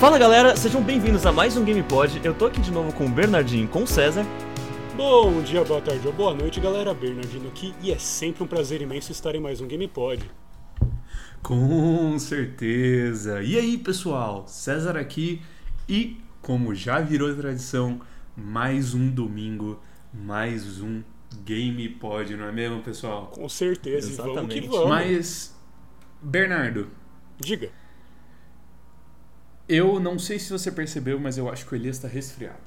Fala galera, sejam bem-vindos a mais um GamePod. Eu tô aqui de novo com o Bernardinho e com o César. Bom dia, boa tarde ou boa noite, galera. Bernardino aqui e é sempre um prazer imenso estar em mais um GamePod. Com certeza! E aí, pessoal? César aqui e, como já virou tradição, mais um domingo, mais um GamePod, não é mesmo, pessoal? Com certeza, e vamos que Exatamente. vamos. Mas, Bernardo, Diga. Eu não sei se você percebeu, mas eu acho que o Elias tá resfriado.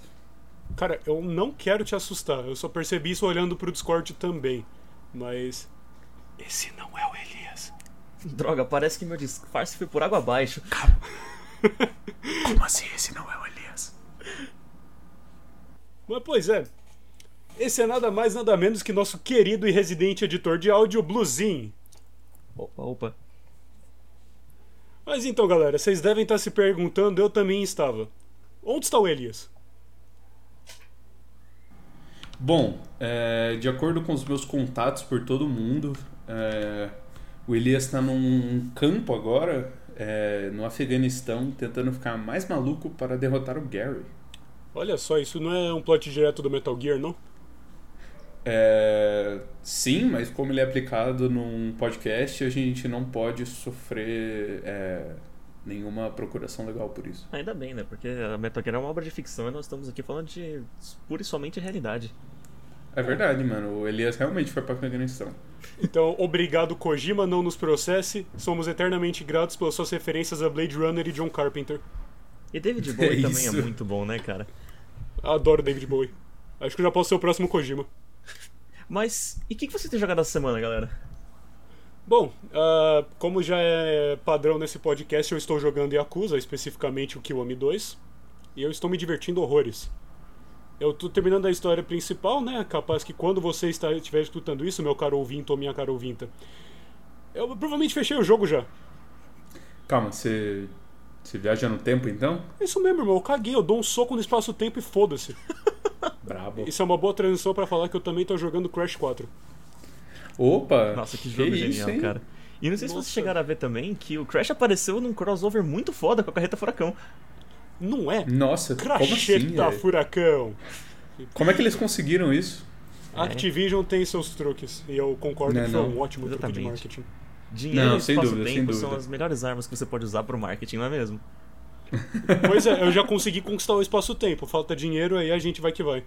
Cara, eu não quero te assustar. Eu só percebi isso olhando pro Discord também. Mas. Esse não é o Elias. Droga, parece que meu disfarce foi por água abaixo. Como assim esse não é o Elias? Mas pois é. Esse é nada mais, nada menos que nosso querido e residente editor de áudio, Bluezinho. Opa, opa. Mas então, galera, vocês devem estar se perguntando, eu também estava. Onde está o Elias? Bom, é, de acordo com os meus contatos por todo mundo, é, o Elias está num campo agora, é, no Afeganistão, tentando ficar mais maluco para derrotar o Gary. Olha só, isso não é um plot direto do Metal Gear, não? É, sim, mas como ele é aplicado num podcast, a gente não pode sofrer é, nenhuma procuração legal por isso. Ainda bem, né? Porque a Metal Gear é uma obra de ficção e nós estamos aqui falando de pura e somente realidade. É verdade, mano. O Elias realmente foi para Afeganistão. Então, obrigado Kojima, não nos processe. Somos eternamente gratos pelas suas referências a Blade Runner e John Carpenter. E David Bowie É também é muito bom, né, cara? Adoro David Bowie. Acho que eu já posso ser o próximo Kojima. Mas, e o que, que você tem jogado essa semana, galera? Bom, ah, como já é padrão nesse podcast, eu estou jogando Yakuza, especificamente o Kiwami 2. E eu estou me divertindo horrores. Eu tô terminando a história principal, né? Capaz que quando você está, estiver escutando isso, meu caro ouvinte ou minha cara ouvinta, eu provavelmente fechei o jogo já. Calma, você, você viaja no tempo então? É Isso mesmo, irmão. Eu caguei, eu dou um soco no espaço-tempo e foda-se. Brabo. Isso é uma boa transição pra falar que eu também tô jogando Crash 4. Opa! Nossa, que jogo isso, genial, hein? cara. E não sei se Nossa. vocês chegaram a ver também que o Crash apareceu num crossover muito foda com a Carreta Furacão. Não é? Nossa, como assim? Furacão. Como é que eles conseguiram isso? Activision tem seus truques. E eu concordo Não é que foi não. um ótimo truque de Exatamente. marketing. Dinheiro Não, e sem dúvida, espaço-tempo são as melhores armas que você pode usar pro marketing, não é mesmo? Pois é, eu já consegui conquistar o espaço-tempo. Falta dinheiro, aí a gente vai que vai.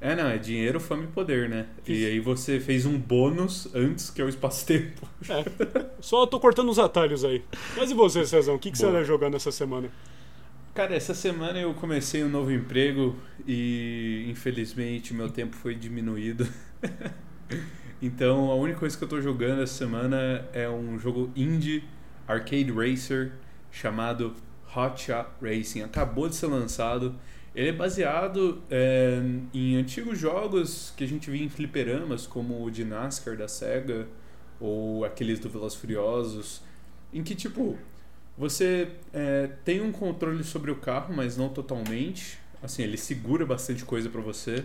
É, não, é dinheiro, fama e poder, né? E aí você fez um bônus antes, que é o espaço-tempo. É. Só tô cortando os atalhos aí. Mas e você, Cezão? O que, que você Boa. anda jogando essa semana? Cara, essa semana eu comecei um novo emprego e infelizmente meu tempo foi diminuído. então a única coisa que eu tô jogando essa semana é um jogo indie arcade racer chamado Hot Shot Racing. Acabou de ser lançado. Ele é baseado é, em antigos jogos que a gente via em fliperamas, como o de NASCAR da SEGA ou aqueles do Velozes Furiosos, em que tipo você é, tem um controle sobre o carro, mas não totalmente. Assim, ele segura bastante coisa pra você.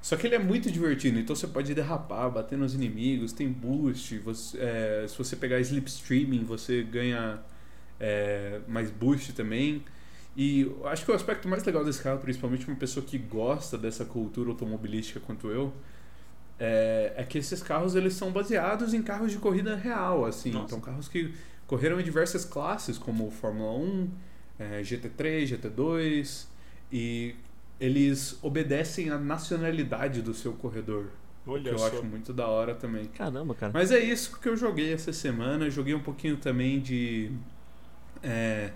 Só que ele é muito divertido, então você pode derrapar, bater nos inimigos, tem boost. Você, é, se você pegar slipstreaming, você ganha é, mais boost também. E acho que o aspecto mais legal desse carro, principalmente uma pessoa que gosta dessa cultura automobilística quanto eu, é, é que esses carros eles são baseados em carros de corrida real, assim. Nossa. Então carros que correram em diversas classes, como Fórmula 1, é, GT3, GT2, e eles obedecem à nacionalidade do seu corredor. que Olha eu só. acho muito da hora também. Caramba, cara. Mas é isso que eu joguei essa semana. Joguei um pouquinho também de é,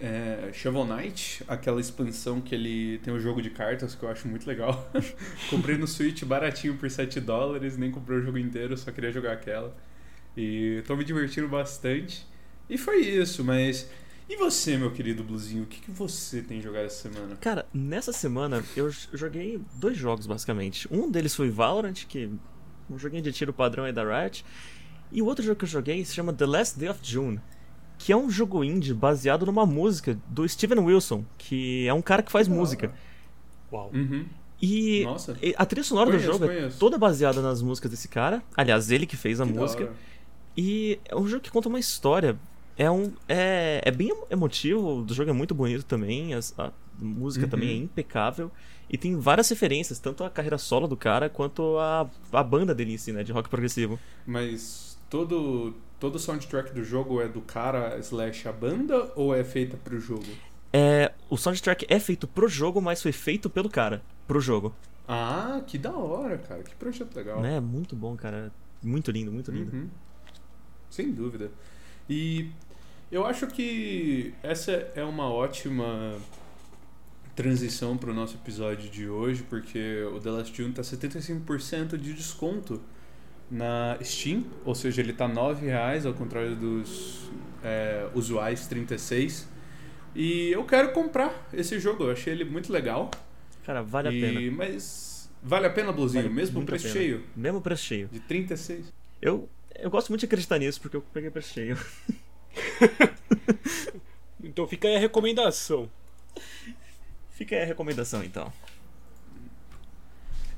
é, Shovel Knight, aquela expansão que ele tem o jogo de cartas que eu acho muito legal. comprei no Switch baratinho por 7 dólares, nem comprei o jogo inteiro, só queria jogar aquela. E tô me divertindo bastante. E foi isso, mas. E você, meu querido Bluzinho, o que, que você tem jogado essa semana? Cara, nessa semana eu joguei dois jogos basicamente. Um deles foi Valorant, que é um joguinho de tiro padrão aí da Riot. E o outro jogo que eu joguei se chama The Last Day of June, que é um jogo indie baseado numa música do Steven Wilson, que é um cara que faz Da música. Uau. Uhum. E Nossa. a trilha sonora Conheço, do jogo é conheço. toda baseada nas músicas desse cara. Aliás, ele que fez a Que música. E é um jogo que conta uma história É um. É, é bem emotivo, o jogo é muito bonito também, as- a, música Uhum. também é impecável. E tem várias referências, tanto a carreira solo do cara quanto a, a banda dele em si, né? De rock progressivo. Mas todo, todo o soundtrack do jogo é do cara slash a banda ou é feita pro jogo? É, o soundtrack é feito pro jogo, mas foi feito pelo cara, pro jogo. Ah, que da hora, cara. Que projeto legal. Né? Muito bom, cara. Muito lindo, muito lindo. Uhum. Sem dúvida. E eu acho que essa é uma ótima transição para o nosso episódio de hoje, porque o The Last June tá 75% de desconto na Steam, ou seja, ele tá 9 reais ao contrário dos é, usuais 36. E eu quero comprar esse jogo, eu achei ele muito legal. Cara, vale a E- pena. Mas vale a pena, Bluzinho, Vale mesmo a preço cheio Mesmo preço cheio. de 36. Eu, eu gosto muito de acreditar nisso, porque eu peguei preço cheio. Então fica aí a recomendação. Fica aí a recomendação, então.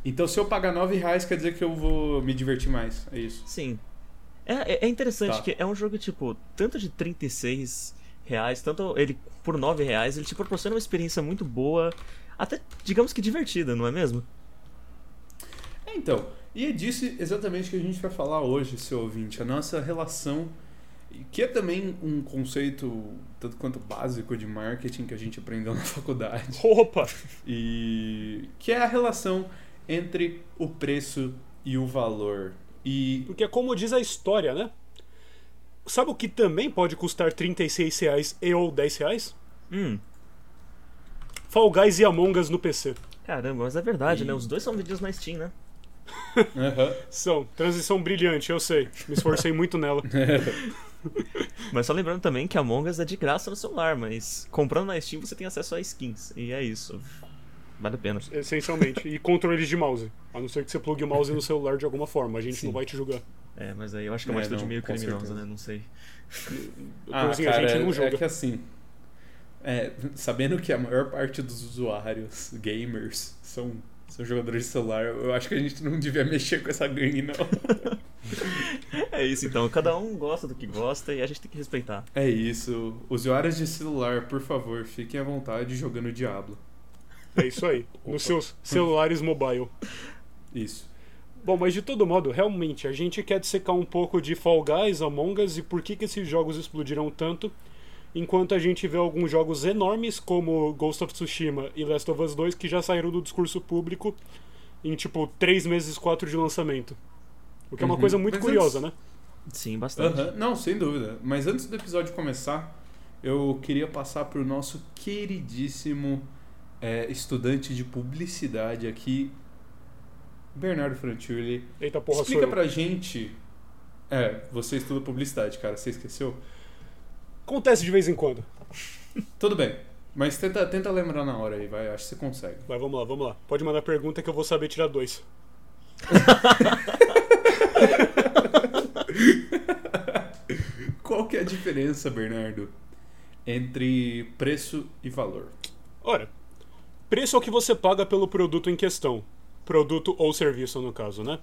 Então, se eu pagar 9 reais, quer dizer que eu vou me divertir mais. É isso. Sim. É, é, é interessante Tá. que é um jogo, tipo, tanto de 36 reais, tanto ele por 9 reais, ele te proporciona uma experiência muito boa, até, digamos que divertida, não é mesmo? É, então. E é disso exatamente que a gente vai falar hoje, seu ouvinte. A nossa relação, que é também um conceito tanto quanto básico de marketing que a gente aprendeu na faculdade. Opa! E que é a relação entre o preço e o valor. E Porque como diz a história, né? Sabe o que também pode custar 36 reais e ou 10 reais? Hum, Fall Guys e Among Us no PC. caramba, mas é verdade, E- né? Os dois são vendidos na Steam, né? Aham. São. Transição brilhante, eu sei. Me esforcei muito nela. Mas só lembrando também que a Among Us é de graça no celular, mas comprando na Steam você tem acesso a skins. E é isso. Vale a pena. Essencialmente. E controles de mouse. A não ser que você plugue o mouse no celular de alguma forma. A gente Sim. não vai te julgar. É, mas aí eu acho que é É, uma atitude não, meio criminosa, certeza. né? Não sei. Ah, assim, cara, a gente não é- julga. é que assim, é, sabendo que a maior parte dos usuários gamers são, são jogadores de celular, eu acho que a gente não devia mexer com essa gangue, não. É isso então. Cada um gosta do que gosta e a gente tem que respeitar. É isso. Usuários de celular, por favor, fiquem à vontade jogando Diablo. É isso aí. Nos seus celulares mobile. Isso. Bom, mas de todo modo, realmente, a gente quer dissecar um pouco de Fall Guys, Among Us e por que, que esses jogos explodiram tanto, enquanto a gente vê alguns jogos enormes como Ghost of Tsushima e Last of Us 2 que já saíram do discurso público em tipo 3 meses, 4 de lançamento. O que é uma Uhum. coisa muito Mas curiosa, antes- né? Sim, bastante. Aham, Não, sem dúvida. Mas antes do episódio começar, eu queria passar para o nosso queridíssimo é, estudante de publicidade aqui, Bernardo Franchuli. Eita porra, Explica sou eu. pra gente. É, você estuda publicidade, cara, você esqueceu? Acontece de vez em quando. Tudo bem, mas tenta, tenta lembrar na hora aí, vai, acho que você consegue. Vai, vamos lá, vamos lá. Pode mandar pergunta que eu vou saber tirar dois. Qual que é a diferença, Bernardo, entre preço e valor? Ora, preço é o que você paga pelo produto em questão. Produto ou serviço, no caso, né?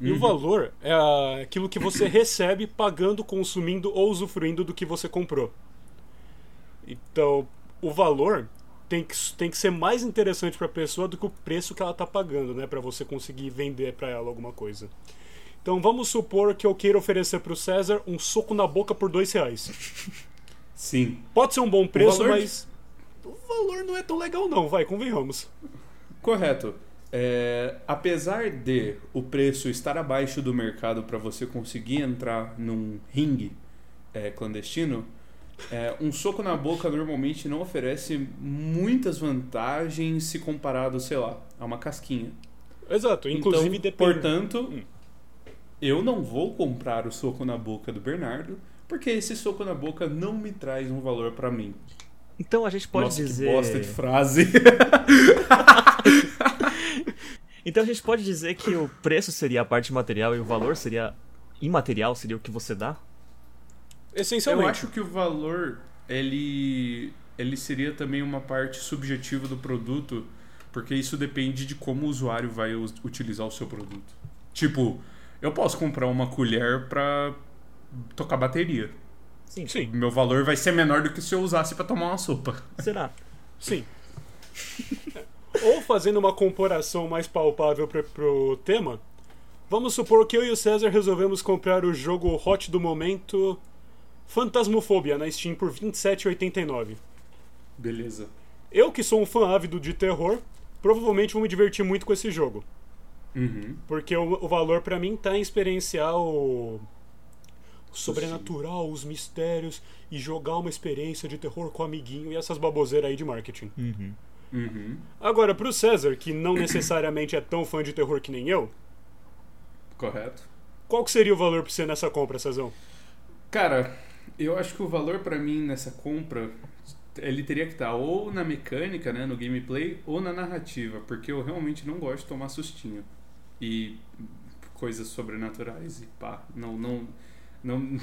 E o Uhum. valor é a- aquilo que você recebe pagando, consumindo ou usufruindo do que você comprou. Então, o valor tem que, tem que ser mais interessante para a pessoa do que o preço que ela está pagando, né? Para você conseguir vender para ela alguma coisa. Então, vamos supor que eu queira oferecer para o César um soco na boca por dois reais. Sim. Pode ser um bom preço, valor mas o valor não é tão legal não, vai, convenhamos. Correto. É, apesar de o preço estar abaixo do mercado para você conseguir entrar num ringue é, clandestino, é, um soco na boca normalmente não oferece muitas vantagens se comparado, sei lá, a uma casquinha. Exato, inclusive então, depende. portanto, Hum. eu não vou comprar o soco na boca do Bernardo, porque esse soco na boca não me traz um valor para mim. Então a gente pode Nossa, dizer. que bosta de frase. Então a gente pode dizer que o preço seria a parte material e o valor seria imaterial, seria o que você dá? Essencialmente. Eu acho que o valor ele ele seria também uma parte subjetiva do produto, porque isso depende de como o usuário vai utilizar o seu produto. Tipo, eu posso comprar uma colher pra tocar bateria. Sim. Sim, Meu valor vai ser menor do que se eu usasse pra tomar uma sopa. Será? sim. Ou fazendo uma comparação mais palpável pra, pro tema, vamos supor que eu e o César resolvemos comprar o jogo hot do momento Fantasmofobia na Steam por R$ 27,89. Beleza. Eu, que sou um fã ávido de terror, provavelmente vou me divertir muito com esse jogo. Uhum. Porque o, o valor pra mim tá em experienciar o, o sobrenatural, os mistérios e jogar uma experiência de terror com o amiguinho e essas baboseiras aí de marketing. Uhum. Uhum. Agora, pro César, que não necessariamente é tão fã de terror que nem eu, Correto. qual que seria o valor pra você nessa compra, Cezão? Cara, eu acho que o valor pra mim nessa compra ele teria que estar ou na mecânica, né, no gameplay, ou na narrativa, porque eu realmente não gosto de tomar sustinho e coisas sobrenaturais e pá, não não não,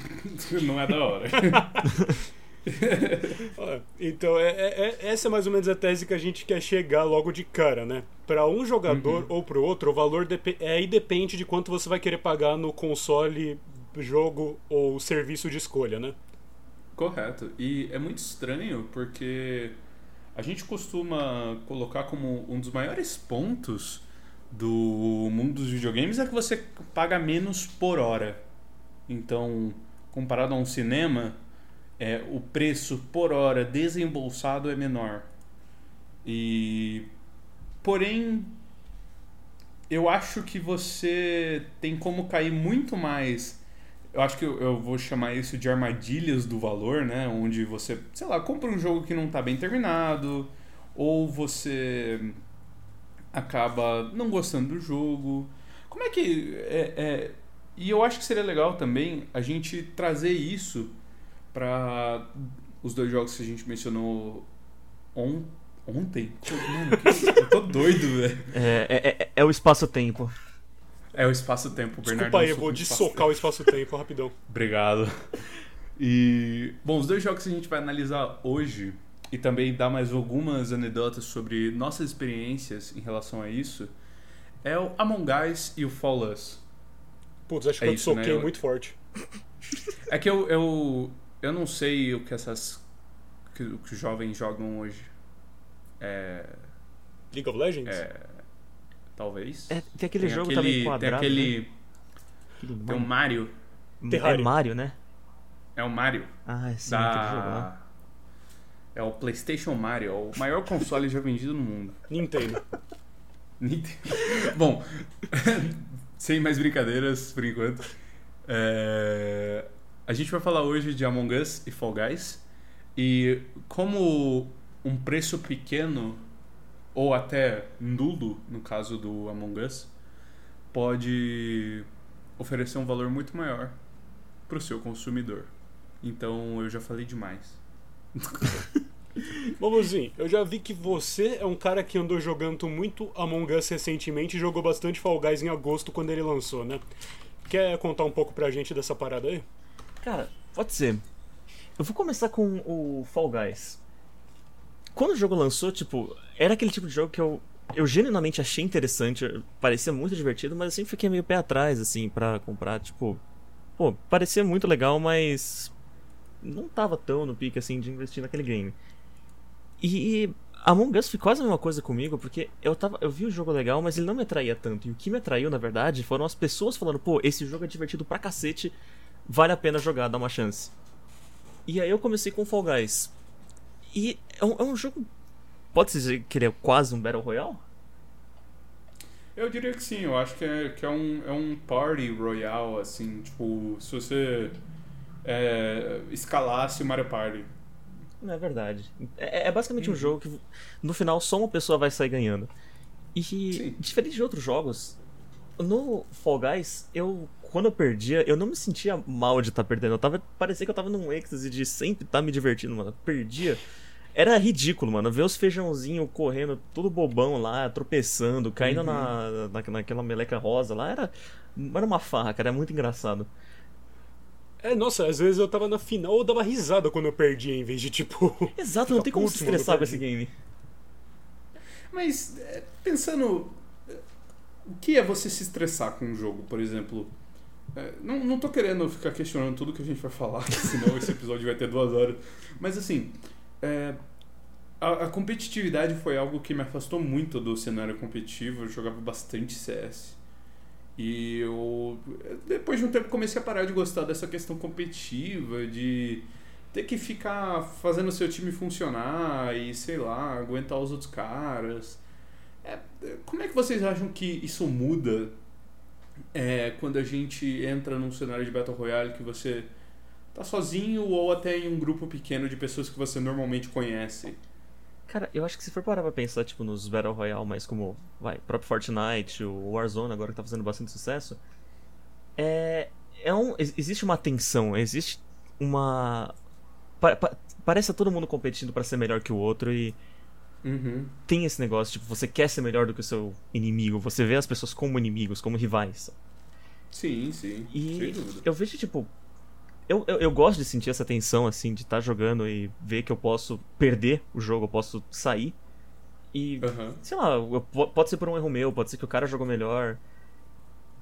não é da hora. Então, é, é- é- essa é mais ou menos a tese que a gente quer chegar logo de cara, né? Pra um jogador Uhum. ou pro outro, o valor é, aí depende de quanto você vai querer pagar no console, jogo ou serviço de escolha, né? Correto. E é muito estranho porque a gente costuma colocar como um dos maiores pontos do mundo dos videogames é que você paga menos por hora. Então, comparado a um cinema, é, o preço por hora desembolsado é menor. E porém eu acho que você tem como cair muito mais eu acho que eu, vou chamar isso de armadilhas do valor, né? Onde você, sei lá, compra um jogo que não está bem terminado, ou você acaba não gostando do jogo. Como é que. É, é- E eu acho que seria legal também a gente trazer isso para os dois jogos que a gente mencionou on... ontem. Mano, que- eu tô doido, velho. É, é, é- é o espaço-tempo. É o espaço-tempo, Bernardo. Desculpa aí, é eu vou dessocar o espaço-tempo rapidão. Obrigado. E, bom, os dois jogos que a gente vai analisar hoje e também dar mais algumas anedotas sobre nossas experiências em relação a isso é o Among Us e o Fall Us. Putz, acho que É eu isso, né? soquei Eu- muito forte. É que eu, eu, eu não sei o que essas que, o que os jovens jogam hoje. É, League of Legends? é, talvez. É, tem aquele tem jogo aquele, também quadrado. Tem aquele. né? Aquele Tem o Mario. É Terraria. Mario, né? É o Mario. Ah, é sim. Da... É o PlayStation Mario, é o maior console já vendido no mundo. Nintendo. Nintendo. Bom, sem mais brincadeiras por enquanto. é, A gente vai falar hoje de Among Us e Fall Guys. E como um preço pequeno, ou até nulo, no caso do Among Us, pode oferecer um valor muito maior para o seu consumidor. Então eu já falei demais. Mamuzinho, eu já vi que você é um cara que andou jogando muito Among Us recentemente e jogou bastante Fall Guys em agosto quando ele lançou, né? Quer contar um pouco pra gente dessa parada aí? Cara, pode ser. Eu vou começar com o Fall Guys. Quando o jogo lançou, tipo, era aquele tipo de jogo que eu, eu genuinamente achei interessante, parecia muito divertido, mas eu sempre fiquei meio pé atrás, assim, pra comprar, tipo. Pô, parecia muito legal, mas. Não tava tão no pique, assim, de investir naquele game. E Among Us foi quase a mesma coisa comigo, porque eu tava, eu vi o jogo legal, mas ele não me atraía tanto. E o que me atraiu, na verdade, foram as pessoas falando, pô, esse jogo é divertido pra cacete, vale a pena jogar, dá uma chance. E aí eu comecei com Fall Guys. E é um, é um jogo. Pode-se dizer que ele é quase um Battle Royale? Eu diria que sim, eu acho que é, que é, um, é um party royale, assim, tipo, se você é, escalasse o Mario Party. É verdade. É, é basicamente Uhum. um jogo que no final só uma pessoa vai sair ganhando. E Sim. diferente de outros jogos, no Fall Guys, eu quando eu perdia, eu não me sentia mal de estar perdendo. Eu tava, parecia que eu tava num êxtase de sempre estar me divertindo, mano. Eu perdia. Era ridículo, mano. Ver os feijãozinhos correndo, tudo bobão lá, tropeçando, caindo Uhum. na, na, naquela meleca rosa lá. Era, era uma farra, cara. Era muito engraçado. É, nossa, às vezes eu tava na final eu dava risada quando eu perdia, em vez de tipo. Exato, não tem como se estressar com esse game. Mas, é, pensando, é, o que é você se estressar com um jogo, por exemplo? É, não, não tô querendo ficar questionando tudo que a gente vai falar, senão esse episódio vai ter duas horas. Mas assim, é, a, a, competitividade foi algo que me afastou muito do cenário competitivo. Eu jogava bastante CS. E eu, depois de um tempo, comecei a parar de gostar dessa questão competitiva, de ter que ficar fazendo o seu time funcionar e, sei lá, aguentar os outros caras. É, como é que vocês acham que isso muda é, quando a gente entra num cenário de Battle Royale que você tá sozinho ou até em um grupo pequeno de pessoas que você normalmente conhece? Cara, eu acho que se for parar pra pensar, tipo, nos Battle Royale, mais como, vai, próprio Fortnite, o Warzone agora que tá fazendo bastante sucesso, é... é um, existe uma tensão, existe uma... Pa, pa, parece a todo mundo competindo para ser melhor que o outro e... Uhum. Tem esse negócio, tipo, você quer ser melhor do que o seu inimigo, você vê as pessoas como inimigos, como rivais. Sim, sim. E eu vejo, tipo, eu, eu, eu, gosto de sentir essa tensão, assim, de estar tá jogando e ver que eu posso perder o jogo, eu posso sair. E, uhum. sei lá, pode ser por um erro meu, pode ser que o cara jogou melhor.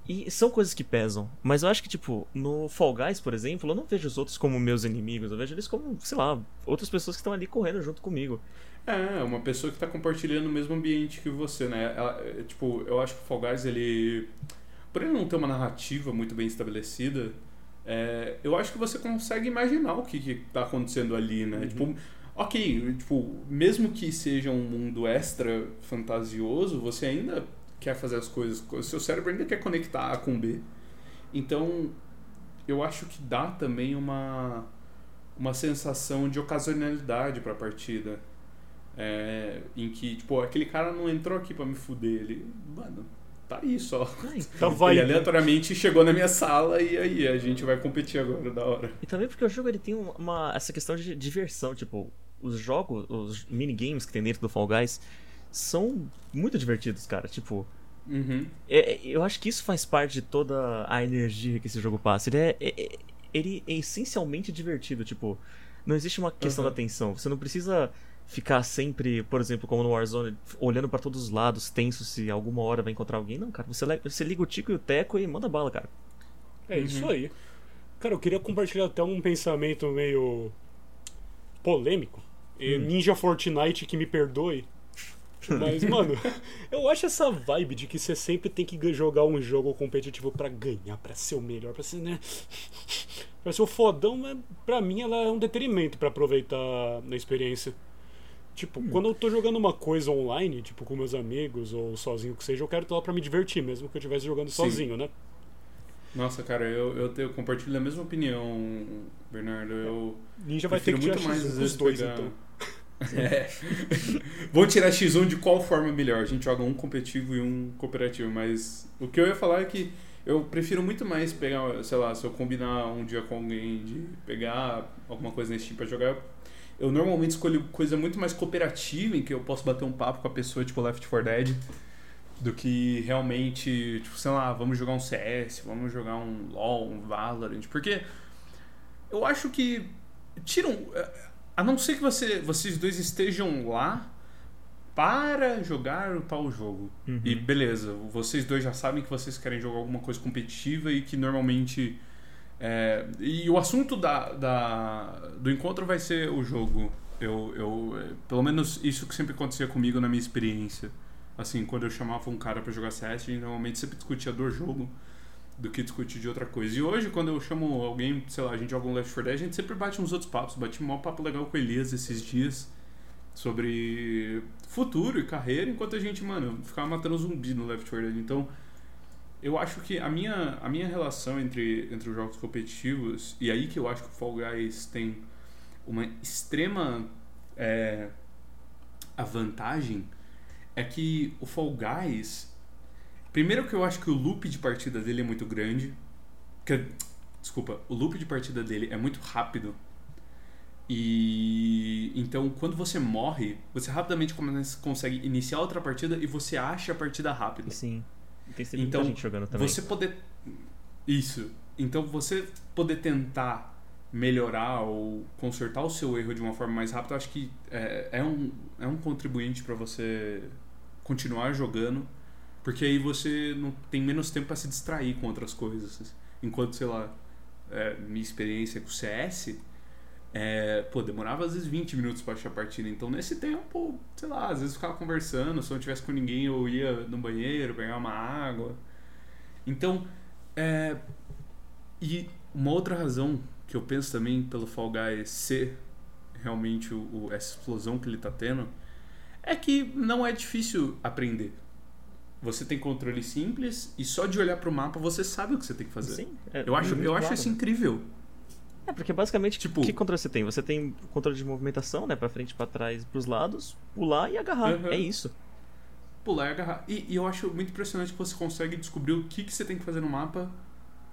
E são coisas que pesam. Mas eu acho que, tipo, no Fall Guys, por exemplo, eu não vejo os outros como meus inimigos. Eu vejo eles como, sei lá, outras pessoas que estão ali correndo junto comigo. É, uma pessoa que está compartilhando o mesmo ambiente que você, né? Ela, é, tipo, eu acho que o Fall Guys, ele. Por ele não ter uma narrativa muito bem estabelecida, é, eu acho que você consegue imaginar o que, está acontecendo ali, né? Uhum. Tipo, ok, tipo, mesmo que seja um mundo extra fantasioso, você ainda quer fazer as coisas, o seu cérebro ainda quer conectar A com B. Então, eu acho que dá também uma, uma sensação de ocasionalidade para a partida. É, em que, tipo, aquele cara não entrou aqui para me fuder. Ele, mano, tá aí só. Tá vai. Ele aleatoriamente chegou na minha sala e aí a gente vai competir agora da hora. E também porque o jogo ele tem uma essa questão de diversão, tipo, os jogos, os minigames que tem dentro do Fall Guys são muito divertidos, cara. Tipo, uhum. é, é eu acho que isso faz parte de toda a energia que esse jogo passa. Ele é, é, é ele é essencialmente divertido, tipo, não existe uma questão uhum. da atenção. Você não precisa ficar sempre, por exemplo, como no Warzone, olhando para todos os lados, tenso se alguma hora vai encontrar alguém. Não, cara, você, você liga o Tico e o Teco e manda bala, cara. É uhum. isso aí. Cara, eu queria compartilhar até um pensamento meio polêmico. Hum. Ninja Fortnite que me perdoe. Mas, mano, eu acho essa vibe de que você sempre tem que jogar um jogo competitivo para ganhar, para ser o melhor, pra ser, né? Pra ser o fodão, pra mim ela é um detrimento para aproveitar na experiência. Tipo, hum. quando eu tô jogando uma coisa online, tipo, com meus amigos ou sozinho que seja, eu quero estar lá pra me divertir, mesmo que eu estivesse jogando Sim. sozinho, né? Nossa, cara, eu, eu, eu compartilho a mesma opinião, Bernardo. Eu Ninja vai ter que muito mais às vezes dois, pegar... então. É. Vamos tirar X1 de qual forma melhor? A gente joga um competitivo e um cooperativo, mas o que eu ia falar é que eu prefiro muito mais pegar, sei lá, se eu combinar um dia com alguém de pegar alguma coisa nesse tipo pra jogar, eu normalmente escolho coisa muito mais cooperativa, em que eu posso bater um papo com a pessoa, tipo Left 4 Dead, do que realmente, tipo, sei lá, vamos jogar um CS, vamos jogar um LoL, um Valorant. Porque eu acho que tiram. A não ser que você, vocês dois estejam lá para jogar o tal jogo. Uhum. E beleza, vocês dois já sabem que vocês querem jogar alguma coisa competitiva e que normalmente é, e o assunto da, da, do encontro vai ser o jogo. Eu, eu, é, pelo menos isso que sempre acontecia comigo na minha experiência. Assim, quando eu chamava um cara para jogar CS, normalmente sempre discutia do jogo do que discutir de outra coisa. E hoje, quando eu chamo alguém, sei lá, a gente joga um Left 4 Dead, a gente sempre bate uns outros papos. Bati um papo legal com o Elias esses dias sobre futuro e carreira, enquanto a gente, mano, ficava matando zumbi no Left 4 Dead. Então, eu acho que a minha, a minha relação entre, entre os jogos competitivos, e aí que eu acho que o Fall Guys tem uma extrema é, a vantagem, é que o Fall Guys. Primeiro que eu acho que o loop de partida dele é muito grande. Que, desculpa, o loop de partida dele é muito rápido. E então quando você morre, você rapidamente consegue iniciar outra partida e você acha a partida rápida. Sim. Tem então, gente jogando também. Você poder. Isso. Então você poder tentar melhorar ou consertar o seu erro de uma forma mais rápida, acho que é, é um, é um contribuinte para você continuar jogando, porque aí você não tem menos tempo para se distrair com outras coisas. Enquanto, sei lá, é, minha experiência com CS, é, pô, demorava às vezes 20 minutos pra achar a partida. Então, nesse tempo, sei lá, às vezes eu ficava conversando. Se eu não tivesse com ninguém, eu ia no banheiro, pegar uma água. Então, é, e uma outra razão que eu penso também pelo Fall Guys ser realmente o, o, essa explosão que ele tá tendo é que não é difícil aprender. Você tem controle simples e só de olhar pro mapa você sabe o que você tem que fazer. Sim, é eu acho, eu acho claro. isso incrível. É, porque basicamente, Tipo- que controle você tem? Você tem controle de movimentação, né? Pra frente, pra trás, pros lados, pular e agarrar. Uhum. É isso. Pular e agarrar. E, e eu acho muito impressionante que você consegue descobrir o que, que você tem que fazer no mapa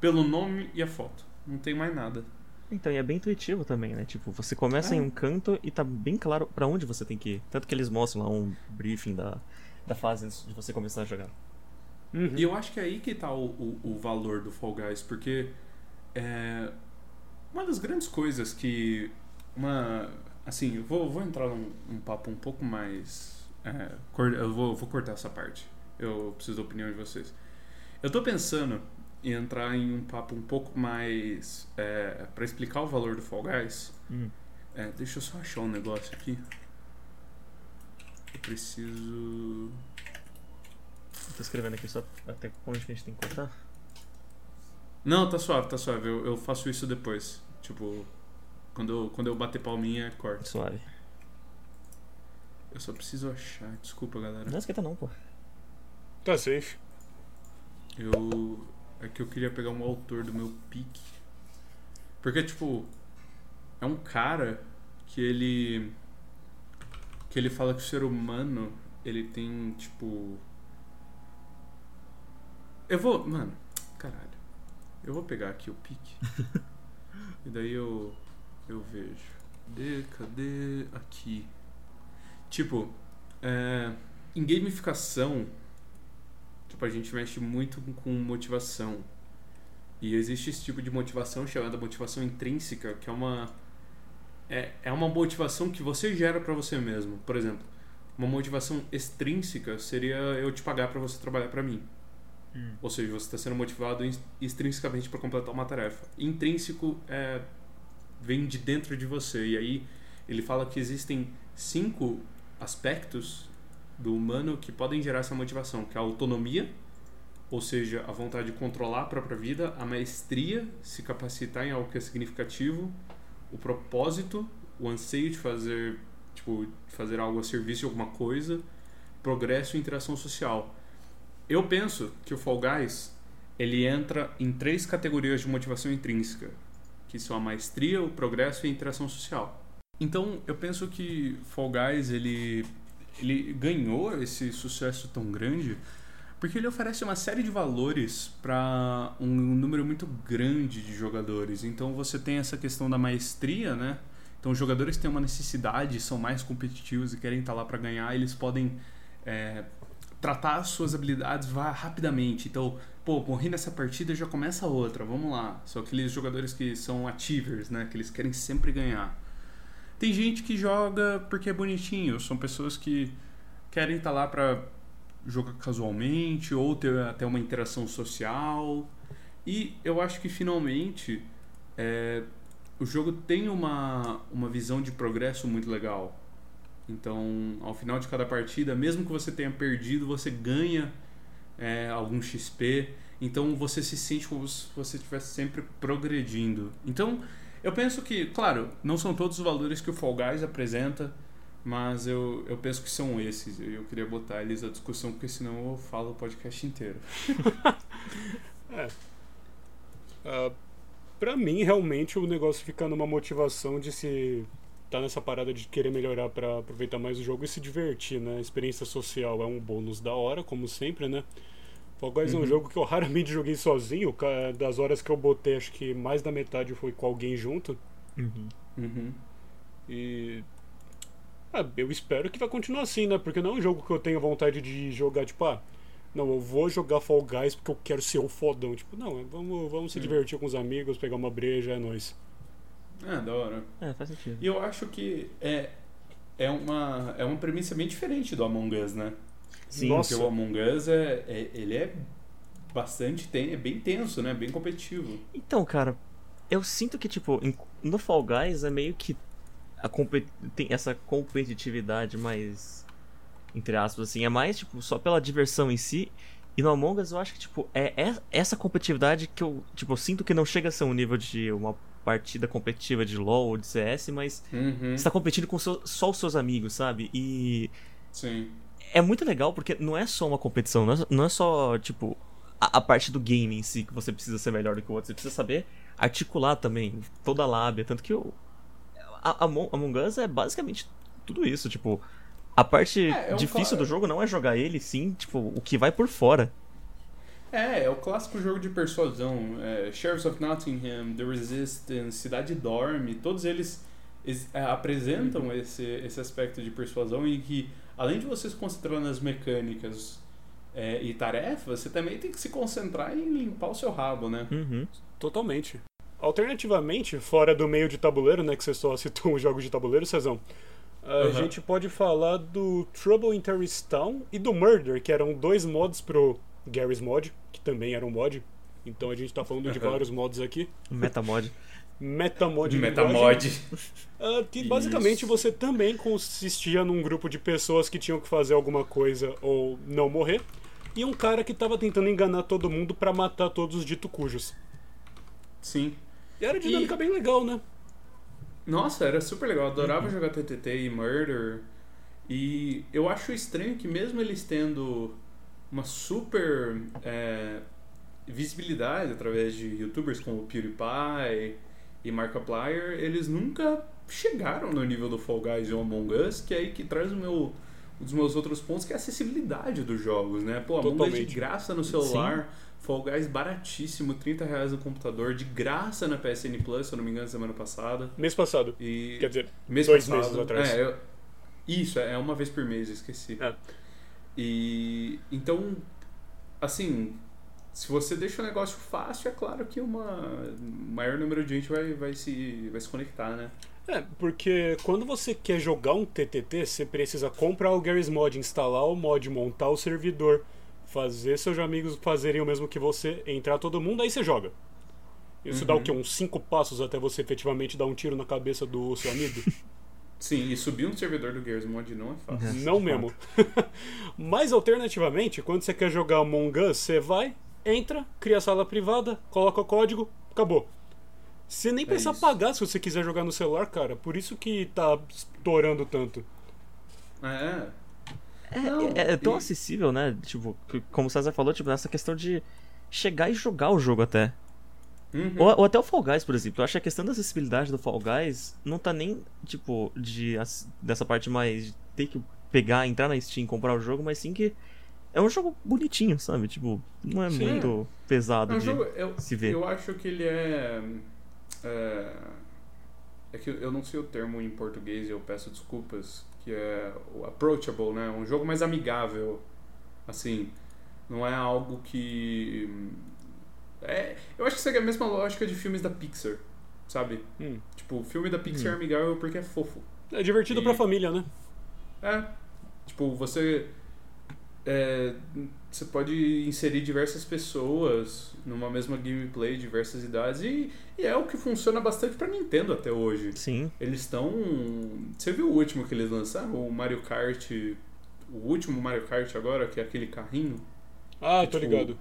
pelo nome e a foto. Não tem mais nada. Então, e é bem intuitivo também, né? Tipo, você começa É. em um canto e tá bem claro pra onde você tem que ir. Tanto que eles mostram lá um briefing da, da fase antes de você começar a jogar. Uhum. E eu acho que é aí que tá o, o, o valor do Fall Guys, porque é, uma das grandes coisas que uma assim, eu vou, vou entrar num, num papo um pouco mais é, eu vou, vou cortar essa parte. Eu preciso da opinião de vocês. Eu tô pensando em entrar em um papo um pouco mais é, para explicar o valor do Fall Guys. Hum. É, deixa eu só achar um negócio aqui. Eu preciso Eu tô escrevendo aqui só até onde a gente tem que cortar. Não, tá suave, tá suave. Eu, eu faço isso depois. Tipo, quando eu, quando eu bater palminha, corta. Suave. Eu só preciso achar. Desculpa, galera. Não esquenta não, pô. Tá safe. Eu. É que eu queria pegar um autor do meu pique. Porque, tipo, é um cara que ele. Que ele fala que o ser humano, ele tem, tipo. Eu vou. Mano, caralho. Eu vou pegar aqui o pique. e daí eu. Eu vejo. Cadê? Cadê? Aqui. Tipo, é, em gamificação, tipo, a gente mexe muito com- motivação. E existe esse tipo de motivação chamada motivação intrínseca, que é uma é, é uma motivação que você gera pra você mesmo. Por exemplo, uma motivação extrínseca seria eu te pagar pra você trabalhar pra mim. Hum. Ou seja, você está sendo motivado ins- extrinsecamente para completar uma tarefa. Intrínseco é, vem de dentro de você. E aí ele fala que existem cinco aspectos do humano que podem gerar essa motivação, que é a autonomia, ou seja, a vontade de controlar a própria vida, a maestria, se capacitar em algo que é significativo, o propósito, o anseio de fazer, tipo, fazer algo a serviço de alguma coisa, progresso e interação social. Eu penso que o Fall Guys ele entra em três categorias de motivação intrínseca, que são a maestria, o progresso e a interação social. Então, eu penso que Fall Guys ele ele ganhou esse sucesso tão grande porque ele oferece uma série de valores para um número muito grande de jogadores. Então, você tem essa questão da maestria, né? Então, os jogadores têm uma necessidade, são mais competitivos e querem estar lá para ganhar, eles podem é, tratar as suas habilidades vá rapidamente. Então, pô, morri nessa partida já começa outra, vamos lá. São aqueles jogadores que são achievers, né? Que eles querem sempre ganhar. Tem gente que joga porque é bonitinho, são pessoas que querem estar lá pra jogar casualmente ou ter até uma interação social. E eu acho que finalmente é, o jogo tem uma, uma visão de progresso muito legal. Então, ao final de cada partida, mesmo que você tenha perdido, você ganha é, algum XP. Então, você se sente como se você estivesse sempre progredindo. Então, eu penso que, claro, não são todos os valores que o Fall Guys apresenta, mas eu, eu penso que são esses. Eu queria botar eles à discussão, porque senão eu falo o podcast inteiro. Ah, pra mim, realmente, o negócio fica numa motivação de se tá nessa parada de querer melhorar pra aproveitar mais o jogo e se divertir, né? A experiência social é um bônus da hora, como sempre, né? Fall Guys é um Uhum. jogo que eu raramente joguei sozinho. Das horas que eu botei, acho que mais da metade foi com alguém junto. Uhum. Uhum. E. Ah, eu espero que vai continuar assim, né? Porque não é um jogo que eu tenho vontade de jogar, tipo, ah, não, eu vou jogar Fall Guys porque eu quero ser o fodão. Tipo, não, vamos, vamos se Hum. divertir com os amigos, pegar uma breja, é nóis. É, da hora. É, faz sentido. E eu acho que é, é, uma, é uma premissa bem diferente do Among Us, né? Sim, Nossa. Porque o Among Us, é, é- ele é bastante, tem, é bem tenso, né? Bem competitivo. Então, cara, eu sinto que, tipo, no Fall Guys é meio que a compet... tem essa competitividade mais. Entre aspas, assim, é mais, tipo, só pela diversão em si. E no Among Us eu acho que, tipo, é é essa competitividade que eu, tipo, eu sinto que não chega a ser um nível de uma partida competitiva de LoL ou de CS, mas Uhum. você tá competindo com seu- só os seus amigos, sabe? E Sim. é muito legal porque não é só uma competição, não é, não é só, tipo, a, a parte do game em si que você precisa ser melhor do que o outro. Você precisa saber articular também toda a lábia. Tanto que o. A, Among, Among Us é basicamente tudo isso, tipo. A parte É, é um difícil do jogo não é jogar ele, sim, tipo, o que vai por fora. É, é o clássico jogo de persuasão. É, Sheriffs of Nottingham, The Resistance, Cidade Dorme, todos eles é, apresentam esse, esse aspecto de persuasão em que, além de você se concentrar nas mecânicas é, e tarefas, você também tem que se concentrar em limpar o seu rabo, né? Uhum. Totalmente. Alternativamente, fora do meio de tabuleiro, né, que você só citou os jogos de tabuleiro, Cezão, a Uhum. gente pode falar do Trouble in Terrorist Town e do Murder, que eram dois mods pro Garry's Mod, que também era um mod. Então a gente tá falando de Uhum. vários mods aqui. Metamod. Metamod. Metamod. ah, que basicamente Isso. você também consistia num grupo de pessoas que tinham que fazer alguma coisa ou não morrer. E um cara que tava tentando enganar todo mundo pra matar todos os dito cujos. Sim. E era dinâmica bem legal, né? Nossa, era super legal. Eu adorava jogar TTT e Murder. E eu acho estranho que mesmo eles tendo uma super é, visibilidade através de youtubers como PewDiePie e Markiplier, eles nunca chegaram no nível do Fall Guys e o Among Us, que é aí que traz o meu, um dos meus outros pontos, que é a acessibilidade dos jogos, né? Pô, Among Us de Totalmente. graça no celular, Fall Guys baratíssimo, 30 reais no computador, de graça na PSN Plus, se eu não me engano, semana passada. Mês passado. E Quer dizer, mês dois passado, meses atrás. É, eu- isso, é uma vez por mês, esqueci. É. E então, assim, se você deixa o negócio fácil, é claro que uma um maior número de gente vai, vai, se, vai se conectar, né? É, porque quando você quer jogar um TTT, você precisa comprar o Garry's Mod, instalar o mod, montar o servidor, fazer seus amigos fazerem o mesmo que você, entrar todo mundo, aí você joga. Isso dá o Uhum. quê? Uns cinco passos até você efetivamente dar um tiro na cabeça do seu amigo? Sim, e subir um servidor do Gears Mod não é fácil. Uhum. Não mesmo. Mas alternativamente, quando você quer jogar Among Us, você vai, entra, cria sala privada, coloca o código, acabou. Você nem É precisa isso. pagar se você quiser jogar no celular, cara. Por isso que tá estourando tanto. É. É, Não, é- é tão e- acessível, né? Tipo, como o César falou, tipo, nessa questão de chegar e jogar o jogo até. Uhum. Ou, ou até o Fall Guys, por exemplo. Eu acho que a questão da acessibilidade do Fall Guys não tá nem, tipo, de, dessa parte mais de ter que pegar, entrar na Steam, comprar o jogo, mas sim que é um jogo bonitinho, sabe? Tipo, não é Sim. muito pesado É um de jogo, eu, se ver. eu acho que ele é, é. É que eu não sei o termo em português e eu peço desculpas. Que é o approachable, né? Um jogo mais amigável. Assim, não é algo que. É, eu acho que segue a mesma lógica de filmes da Pixar, sabe? Hum. Tipo, filme da Pixar é Hum. amigável porque é fofo. É divertido E- pra família, né? É. Tipo, você. é, você pode inserir diversas pessoas numa mesma gameplay, diversas idades, e, e é o que funciona bastante pra Nintendo até hoje. Sim. Eles estão. Você viu o último que eles lançaram? O Mario Kart. O último Mario Kart agora, que é aquele carrinho. Ah, Que, tô tipo, ligado.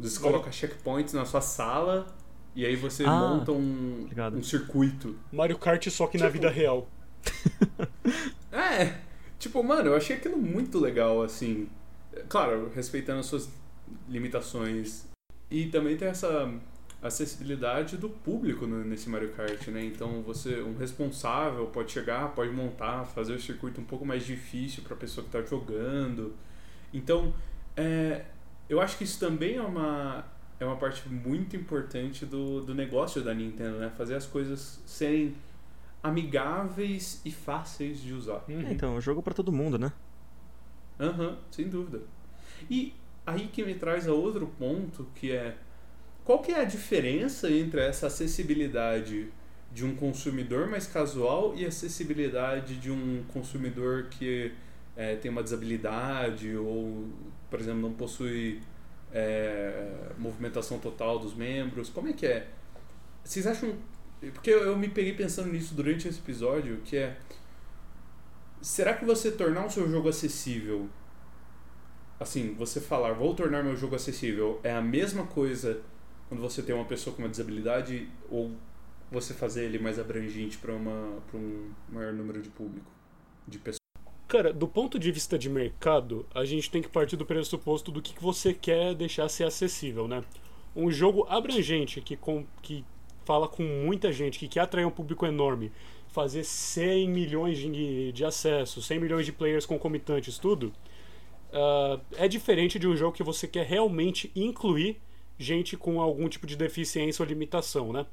Você coloca checkpoints na sua sala e aí você Ah, monta um, um circuito. Mario Kart só que na Tipo- vida real. É, tipo, mano, eu achei aquilo muito legal, assim. Claro, respeitando as suas limitações. E também tem essa acessibilidade do público no- nesse Mario Kart, né? Então você, um responsável, pode chegar, pode montar, fazer o circuito um pouco mais difícil para a pessoa que está jogando. Então, é, eu acho que isso também é uma, é uma parte muito importante do, do negócio da Nintendo, né? Fazer as coisas serem amigáveis e fáceis de usar. Uhum. É, então, é um jogo pra todo mundo, né? Aham, sem dúvida. E aí que me traz a outro ponto, que é qual que é a diferença entre essa acessibilidade de um consumidor mais casual e a acessibilidade de um consumidor que é, tem uma desabilidade ou, por exemplo, não possui é, movimentação total dos membros? Como é que é? Vocês acham. Porque eu, me peguei pensando nisso durante esse episódio, que é. Será que você tornar o seu jogo acessível assim, você falar, vou tornar meu jogo acessível, é a mesma coisa quando você tem uma pessoa com uma desabilidade ou você fazer ele mais abrangente para um maior número de público, de? Cara, do ponto de vista de mercado, a gente tem que partir do pressuposto do que, que você quer deixar ser acessível, né? Um jogo abrangente que, com, que fala com muita gente, que quer atrair um público enorme, fazer 100 milhões de, de acessos, 100 milhões de players concomitantes, tudo, uh, é diferente de um jogo que você quer realmente incluir gente com algum tipo de deficiência ou limitação, né?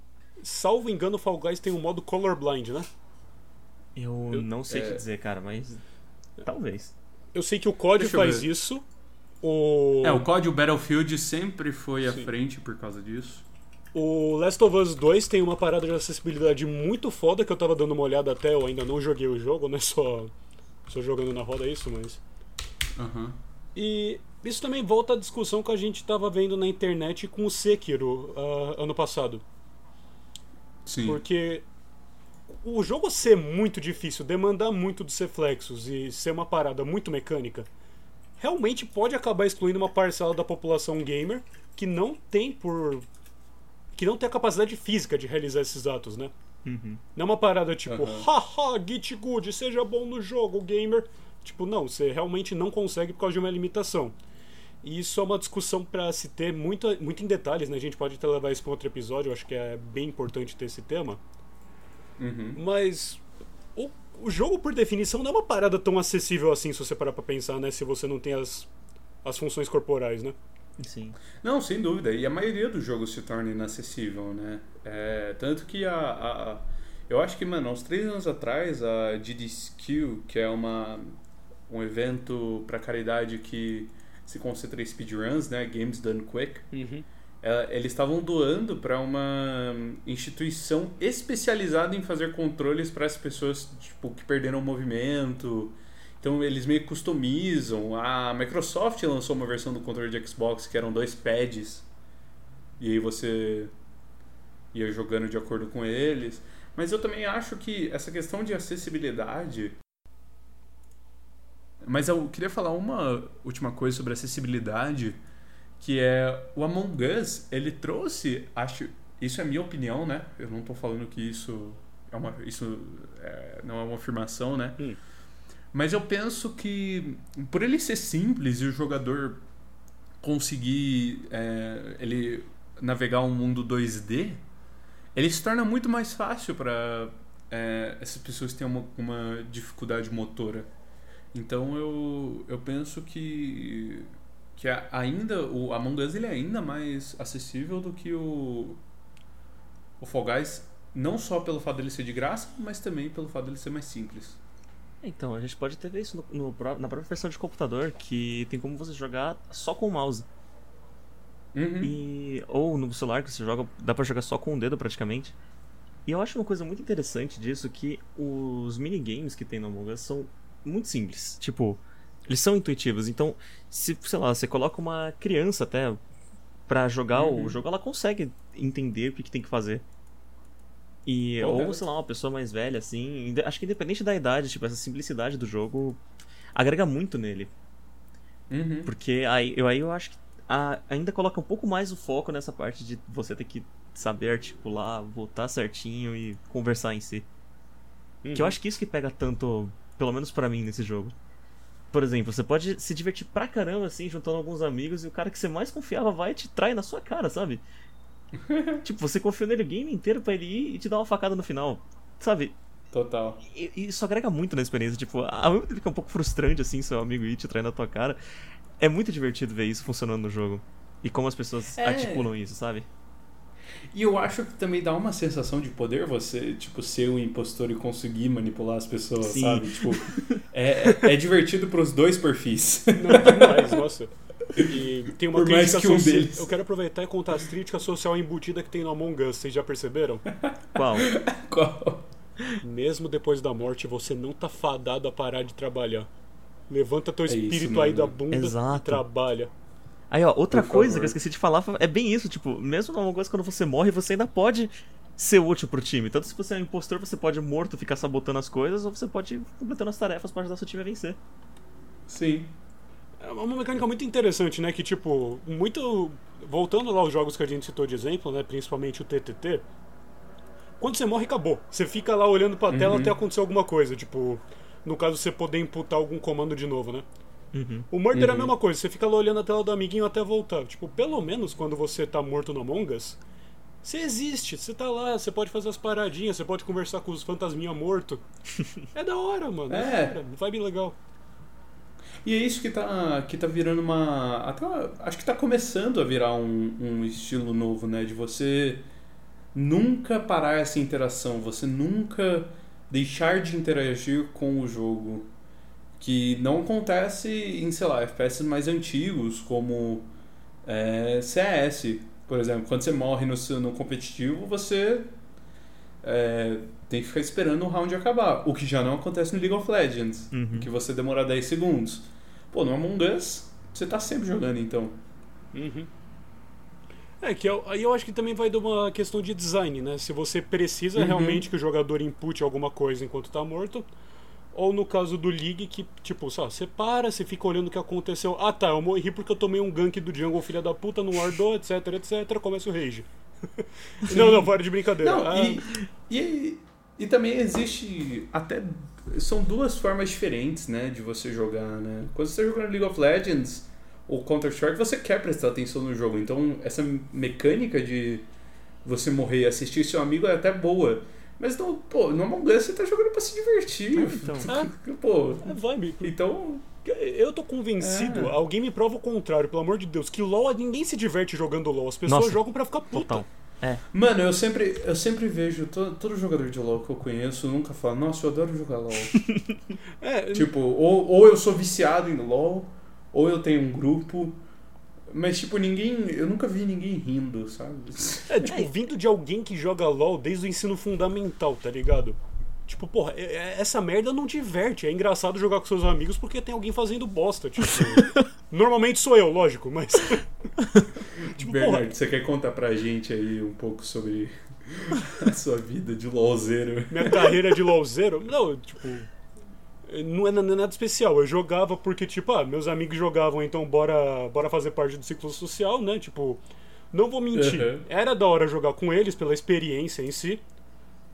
Salvo engano, Fall Guys tem um modo colorblind, né? Eu, eu não sei o é... que dizer, cara, mas talvez. Eu sei que o COD faz ver. isso. O... É, o COD e o Battlefield sempre foi à frente por causa disso. O Last of Us 2 tem uma parada de acessibilidade muito foda que eu tava dando uma olhada até, eu ainda não joguei o jogo, né? Só, só jogando na roda isso, mas Uhum. E isso também volta à discussão que a gente estava vendo na internet com o Sekiro uh, ano passado. Sim. Porque o jogo ser muito difícil, demandar muito dos reflexos e ser uma parada muito mecânica, realmente pode acabar excluindo uma parcela da população gamer que não tem por que não tem a capacidade física de realizar esses atos, né? Uhum. Não é uma parada tipo, uhum. haha, git good, seja bom no jogo, gamer. Tipo, não, você realmente não consegue por causa de uma limitação. E isso é uma discussão para se ter muito, muito em detalhes, né? A gente pode até levar isso para outro episódio, eu acho que é bem importante ter esse tema. Uhum. Mas o, o jogo, por definição, não é uma parada tão acessível assim, se você parar pra pensar, né? Se você não tem as, as funções corporais, né? Sim. Não, sem dúvida. E a maioria dos jogos se torna inacessível, né? É, tanto que a, a, Eu acho que, mano, uns três anos atrás, a GDSQ, que é uma um evento para caridade que se concentra em speedruns, né? Games Done Quick. Uhum. É, eles estavam doando para uma instituição especializada em fazer controles para as pessoas tipo, que perderam o movimento. Então eles meio customizam. A Microsoft lançou uma versão do controle de Xbox que eram dois pads. E aí você ia jogando de acordo com eles. Mas eu também acho que essa questão de acessibilidade mas eu queria falar uma última coisa sobre acessibilidade, que é o Among Us, ele trouxe, acho, isso é minha opinião, né? Eu não estou falando que isso é uma, isso é, não é uma afirmação, né? Hum. Mas eu penso que por ele ser simples e o jogador conseguir é, ele navegar um mundo 2D, ele se torna muito mais fácil para é, essas pessoas que têm uma, uma dificuldade motora. Então eu, eu penso que, que ainda o Among Us ele é ainda mais acessível do que o, o Fall Guys, não só pelo fato dele ser de graça, mas também pelo fato dele ser mais simples. Então, a gente pode até ver isso no, no, na própria versão de computador, que tem como você jogar só com o mouse. Uhum. E, ou no celular, que você joga, dá pra jogar só com o dedo praticamente. E eu acho uma coisa muito interessante disso que os minigames que tem no Among Us são muito simples. Tipo, eles são intuitivos. Então, se, sei lá, você coloca uma criança até para jogar uhum. o jogo, ela consegue entender o que, que tem que fazer. E, ou, sei lá, uma pessoa mais velha, assim. Acho que independente da idade, tipo, essa simplicidade do jogo agrega muito nele. Uhum. Porque aí eu, aí eu acho que a, ainda coloca um pouco mais o foco nessa parte de você ter que saber articular, voltar certinho e conversar em si. Uhum. Que eu uhum. acho que isso que pega tanto pelo menos para mim nesse jogo. Por exemplo, você pode se divertir pra caramba assim, juntando alguns amigos, e o cara que você mais confiava vai e te trai na sua cara, sabe? tipo, você confiou nele o game inteiro pra ele ir e te dar uma facada no final, sabe? Total. E, e isso agrega muito na experiência. Tipo, ao mesmo tempo que é um pouco frustrante, assim, seu amigo ir te trair na tua cara, é muito divertido ver isso funcionando no jogo. E como as pessoas é. articulam isso, sabe? E eu acho que também dá uma sensação de poder você, tipo, ser um impostor e conseguir manipular as pessoas, Sim. sabe? Tipo, é, é divertido pros dois perfis. Não, demais, nossa. E tem uma Por mais que um deles. Eu quero aproveitar e contar as críticas social embutida que tem no Among Us, vocês já perceberam? Qual? Qual? Mesmo depois da morte, você não tá fadado a parar de trabalhar. Levanta teu é espírito isso, aí da bunda Exato. e trabalha. Aí, ó, outra Por coisa favor. que eu esqueci de falar é bem isso, tipo, mesmo numa coisa quando você morre, você ainda pode ser útil pro time. Tanto se você é um impostor, você pode morto ficar sabotando as coisas, ou você pode ir completando as tarefas pra ajudar seu time a vencer. Sim. É uma mecânica muito interessante, né? Que, tipo, muito. Voltando lá aos jogos que a gente citou de exemplo, né? Principalmente o TTT. Quando você morre, acabou. Você fica lá olhando pra tela Uhum. até acontecer alguma coisa. Tipo, no caso, você poder imputar algum comando de novo, né? Uhum. O Murder é a Uhum. mesma coisa. Você fica lá olhando a tela do amiguinho até voltar. Tipo, pelo menos quando você tá morto no Among Us, você existe. Você tá lá, você pode fazer as paradinhas, você pode conversar com os fantasminha morto. É da hora, mano. É, É. da hora. Vibe legal. E é isso que tá, que tá virando uma. Até, acho que tá começando a virar um, um estilo novo, né? De você nunca parar essa interação, você nunca deixar de interagir com o jogo. Que não acontece em, sei lá, FPS mais antigos, como é, CS, por exemplo. Quando você morre no, no competitivo, você é, tem que ficar esperando o round acabar. O que já não acontece no League of Legends, Uhum. que você demora 10 segundos. Pô, no Among Us, você tá sempre jogando então. Uhum. É, que eu- aí eu acho que também vai de uma questão de design, né? Se você precisa Uhum. realmente que o jogador inpute alguma coisa enquanto tá morto. Ou no caso do League, que, tipo, só, você para, você fica olhando o que aconteceu. Ah tá, eu morri porque eu tomei um gank do jungle, filha da puta, no Wardou, etc, etc, começa o rage. não, não, fora de brincadeira. Não, Ah, e, e, e também existe até. São duas formas diferentes, né, de você jogar, né? Quando você tá jogando League of Legends ou Counter-Strike, você quer prestar atenção no jogo. Então, essa mecânica de você morrer e assistir seu amigo é até boa. Mas, não, pô, no Among Us você tá jogando pra se divertir. É, então. Pô, é vibe. então... Eu tô convencido, É. alguém me prova o contrário, pelo amor de Deus, que LoL ninguém se diverte jogando LoL, as pessoas Nossa. jogam pra ficar puta. Total. É. Mano, eu sempre, eu sempre vejo todo, todo jogador de LoL que eu conheço nunca fala, nossa, eu adoro jogar LoL. É, tipo, ou, ou eu sou viciado em LoL, ou eu tenho um grupo. Mas, tipo, ninguém. Eu nunca vi ninguém rindo, sabe? É, tipo, É. vindo de alguém que joga LOL desde o ensino fundamental, tá ligado? Tipo, porra, é- é- essa merda não diverte. É engraçado jogar com seus amigos porque tem alguém fazendo bosta. Tipo, normalmente sou eu, lógico, mas. tipo, porra, Bernardo, você quer contar pra gente aí um pouco sobre a sua vida de LOLzeiro? minha carreira de LOLzeiro. Não, tipo. Não é não é nada especial. Eu jogava porque, tipo, ah, meus amigos jogavam, então bora, bora fazer parte do ciclo social, né? Tipo, não vou mentir. Uhum. Era da hora jogar com eles pela experiência em si.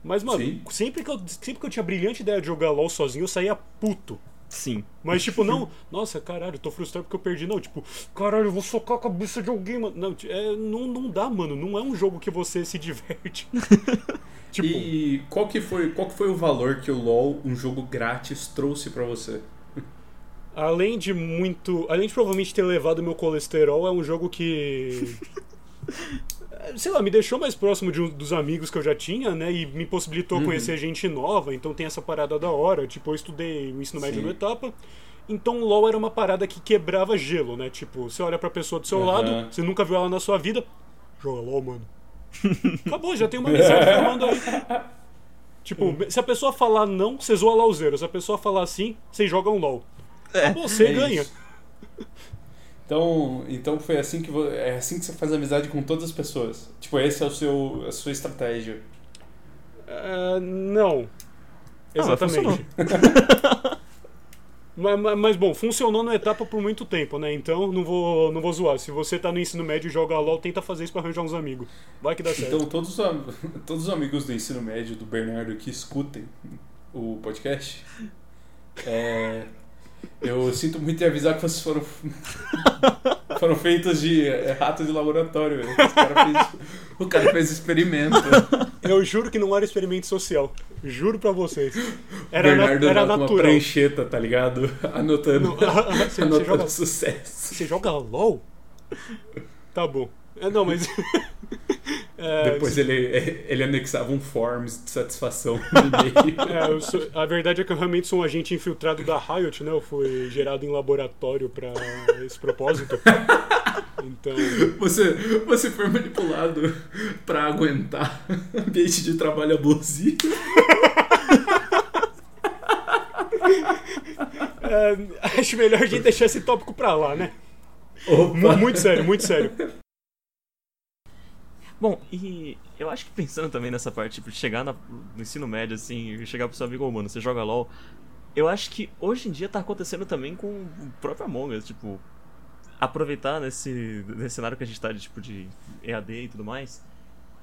Mas, mano, Sim. sempre que, eu, sempre que eu tinha a brilhante ideia de jogar LOL sozinho, eu saía puto. Sim. Mas, tipo, não, nossa, caralho, tô frustrado porque eu perdi. Não, tipo, caralho, eu vou socar a cabeça de alguém, mano. Não, é, não, não dá, mano. Não é um jogo que você se diverte. tipo, E qual que, foi, qual que foi o valor que o LoL, um jogo grátis, trouxe pra você? além de muito. Além de provavelmente ter levado meu colesterol, é um jogo que. Sei lá, me deixou mais próximo de um dos amigos que eu já tinha, né? E me possibilitou Uhum. conhecer gente nova, então tem essa parada da hora. Tipo, eu estudei o ensino médio Sim. no etapa. Então LOL era uma parada que quebrava gelo, né? Tipo, você olha pra pessoa do seu Aham. lado, você nunca viu ela na sua vida, joga LOL, mano. Acabou, já tem uma amizade formando aí. Tipo, se a pessoa falar não, você zoa LOLzeiro. Se a pessoa falar sim, vocês jogam LOL. Acabou, você É ganha. isso. Então, então foi assim que é assim que você faz amizade com todas as pessoas. Tipo, esse é o seu a sua estratégia. Ah, não. Ah, Exatamente. mas, mas- mas, bom, funcionou na etapa por muito tempo, né? Então não vou, não vou zoar. Se você tá no ensino médio e joga LOL, tenta fazer isso pra arranjar uns amigos. Vai que dá certo. Então todos todos os amigos do ensino médio do Bernardo que escutem o podcast, é, eu sinto muito em avisar que vocês foram foram feitos de é, rato de laboratório. velho. Esse cara fez- o cara fez experimento. Eu juro que não era experimento social. Juro pra vocês. Era, na- Bernardo era lá com uma natural. prancheta, tá ligado? Anotando, Não, você, você anotando joga, sucesso. você joga LOL? Tá bom. É, não, mas. É, Depois ele, ele anexava um forms de satisfação no e-mail. É, sou- a verdade é que eu realmente sou um agente infiltrado da Riot, né? Eu fui gerado em laboratório pra esse propósito. Então. Você, você foi manipulado pra aguentar ambiente de trabalho abusivo. é, acho melhor a gente deixar esse tópico pra lá, né? Mu- Muito sério, muito sério. Bom, e eu acho que pensando também nessa parte, tipo, de chegar na- no ensino médio, assim, chegar pro seu amigo, ô, mano, você joga LOL. Eu acho que hoje em dia tá acontecendo também com o próprio Among Us, tipo, aproveitar nesse, nesse cenário que a gente tá de, tipo, de EAD e tudo mais,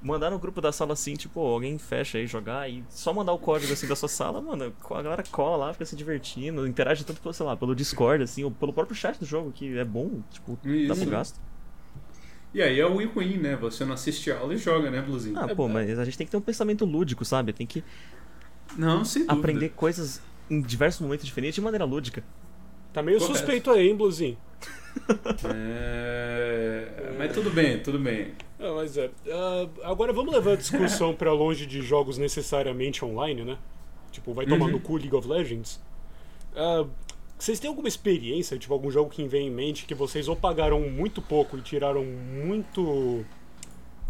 mandar no grupo da sala assim, tipo, alguém fecha aí, jogar e só mandar o código assim da sua sala, mano, a galera cola lá, fica se divertindo, interage tanto pelo, sei lá, pelo Discord, assim, ou pelo próprio chat do jogo, que é bom, tipo, dá Isso. pro gasto. E aí é o win-win, né? Você não assiste aula e joga, né, Bluzinho? Ah, pô, mas a gente tem que ter um pensamento lúdico, sabe? Tem que Não, sem dúvida. aprender coisas em diversos momentos diferentes de maneira lúdica. Tá meio Correto. suspeito aí, hein, Bluzinho? É... Mas tudo bem, tudo bem. Ah, mas é. Ah, agora vamos levar a discussão pra longe de jogos necessariamente online, né? Tipo, vai tomar Uhum. no cu League of Legends. Ah, vocês têm alguma experiência, tipo, algum jogo que vem em mente que vocês ou pagaram muito pouco e tiraram muito.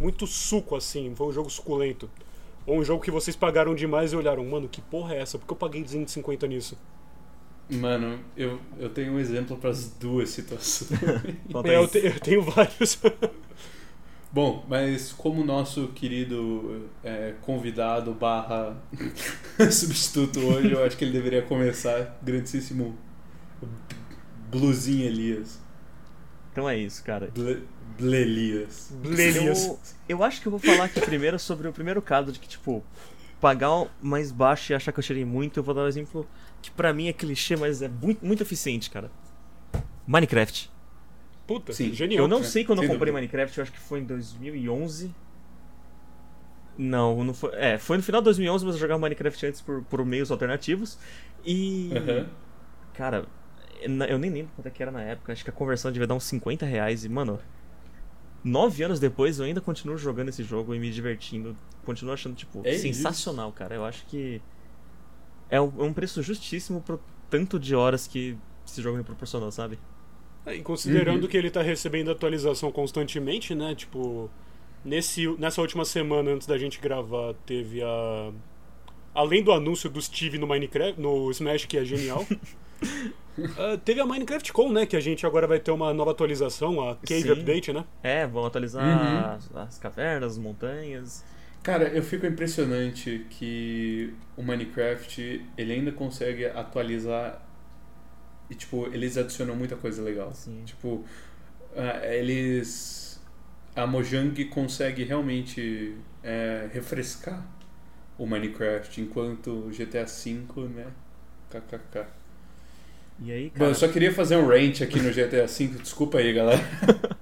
muito suco assim? Foi um jogo suculento. Ou um jogo que vocês pagaram demais e olharam, mano, que porra é essa? Por que eu paguei 250 nisso? Mano, eu, eu tenho um exemplo para as duas situações. É, eu, te- eu tenho vários. Bom, mas como o nosso querido é, convidado barra substituto hoje, eu acho que ele deveria começar. Grandíssimo Bluzinho Elias. Então é isso, cara. Ble, Blelias. Blelias. Eu, eu acho que eu vou falar aqui primeiro sobre o primeiro caso de que, tipo, pagar mais baixo e achar que eu tirei muito. Eu vou dar um exemplo que pra mim é clichê, mas é muito, muito eficiente, cara. Minecraft. Puta, Sim. genial. Eu não né? sei quando eu Sem comprei dúvida. Minecraft, eu acho que foi em 2011. Não, não foi. É, foi no final de 2011, mas eu jogava Minecraft antes por, por meios alternativos. E. Aham. Cara, eu nem lembro quanto é que era na época. Acho que a conversão devia dar uns 50 reais. E, mano, nove anos depois eu ainda continuo jogando esse jogo e me divertindo. Continuo achando, tipo, É sensacional, cara. Eu acho que é um, é um preço justíssimo pro tanto de horas que esse jogo me proporcionou, sabe? É, E considerando Uhum. que ele tá recebendo atualização constantemente, né? Tipo, nesse, nessa última semana antes da gente gravar, teve a. Além do anúncio do Steve no Minecraft, no Smash, que é genial. ah, teve a Minecraft Con, né? Que a gente agora vai ter uma nova atualização, a Cave Sim. Update, né? É, vão atualizar Uhum. as, as cavernas, as montanhas. Cara, eu fico impressionante que o Minecraft ele ainda consegue atualizar e tipo eles adicionam muita coisa legal. Assim. Tipo, ah, eles a Mojang consegue realmente é, refrescar o Minecraft enquanto o GTA V, né? KKK. E aí, Bom, cara. eu só queria fazer um rant aqui no GTA V, desculpa aí, galera.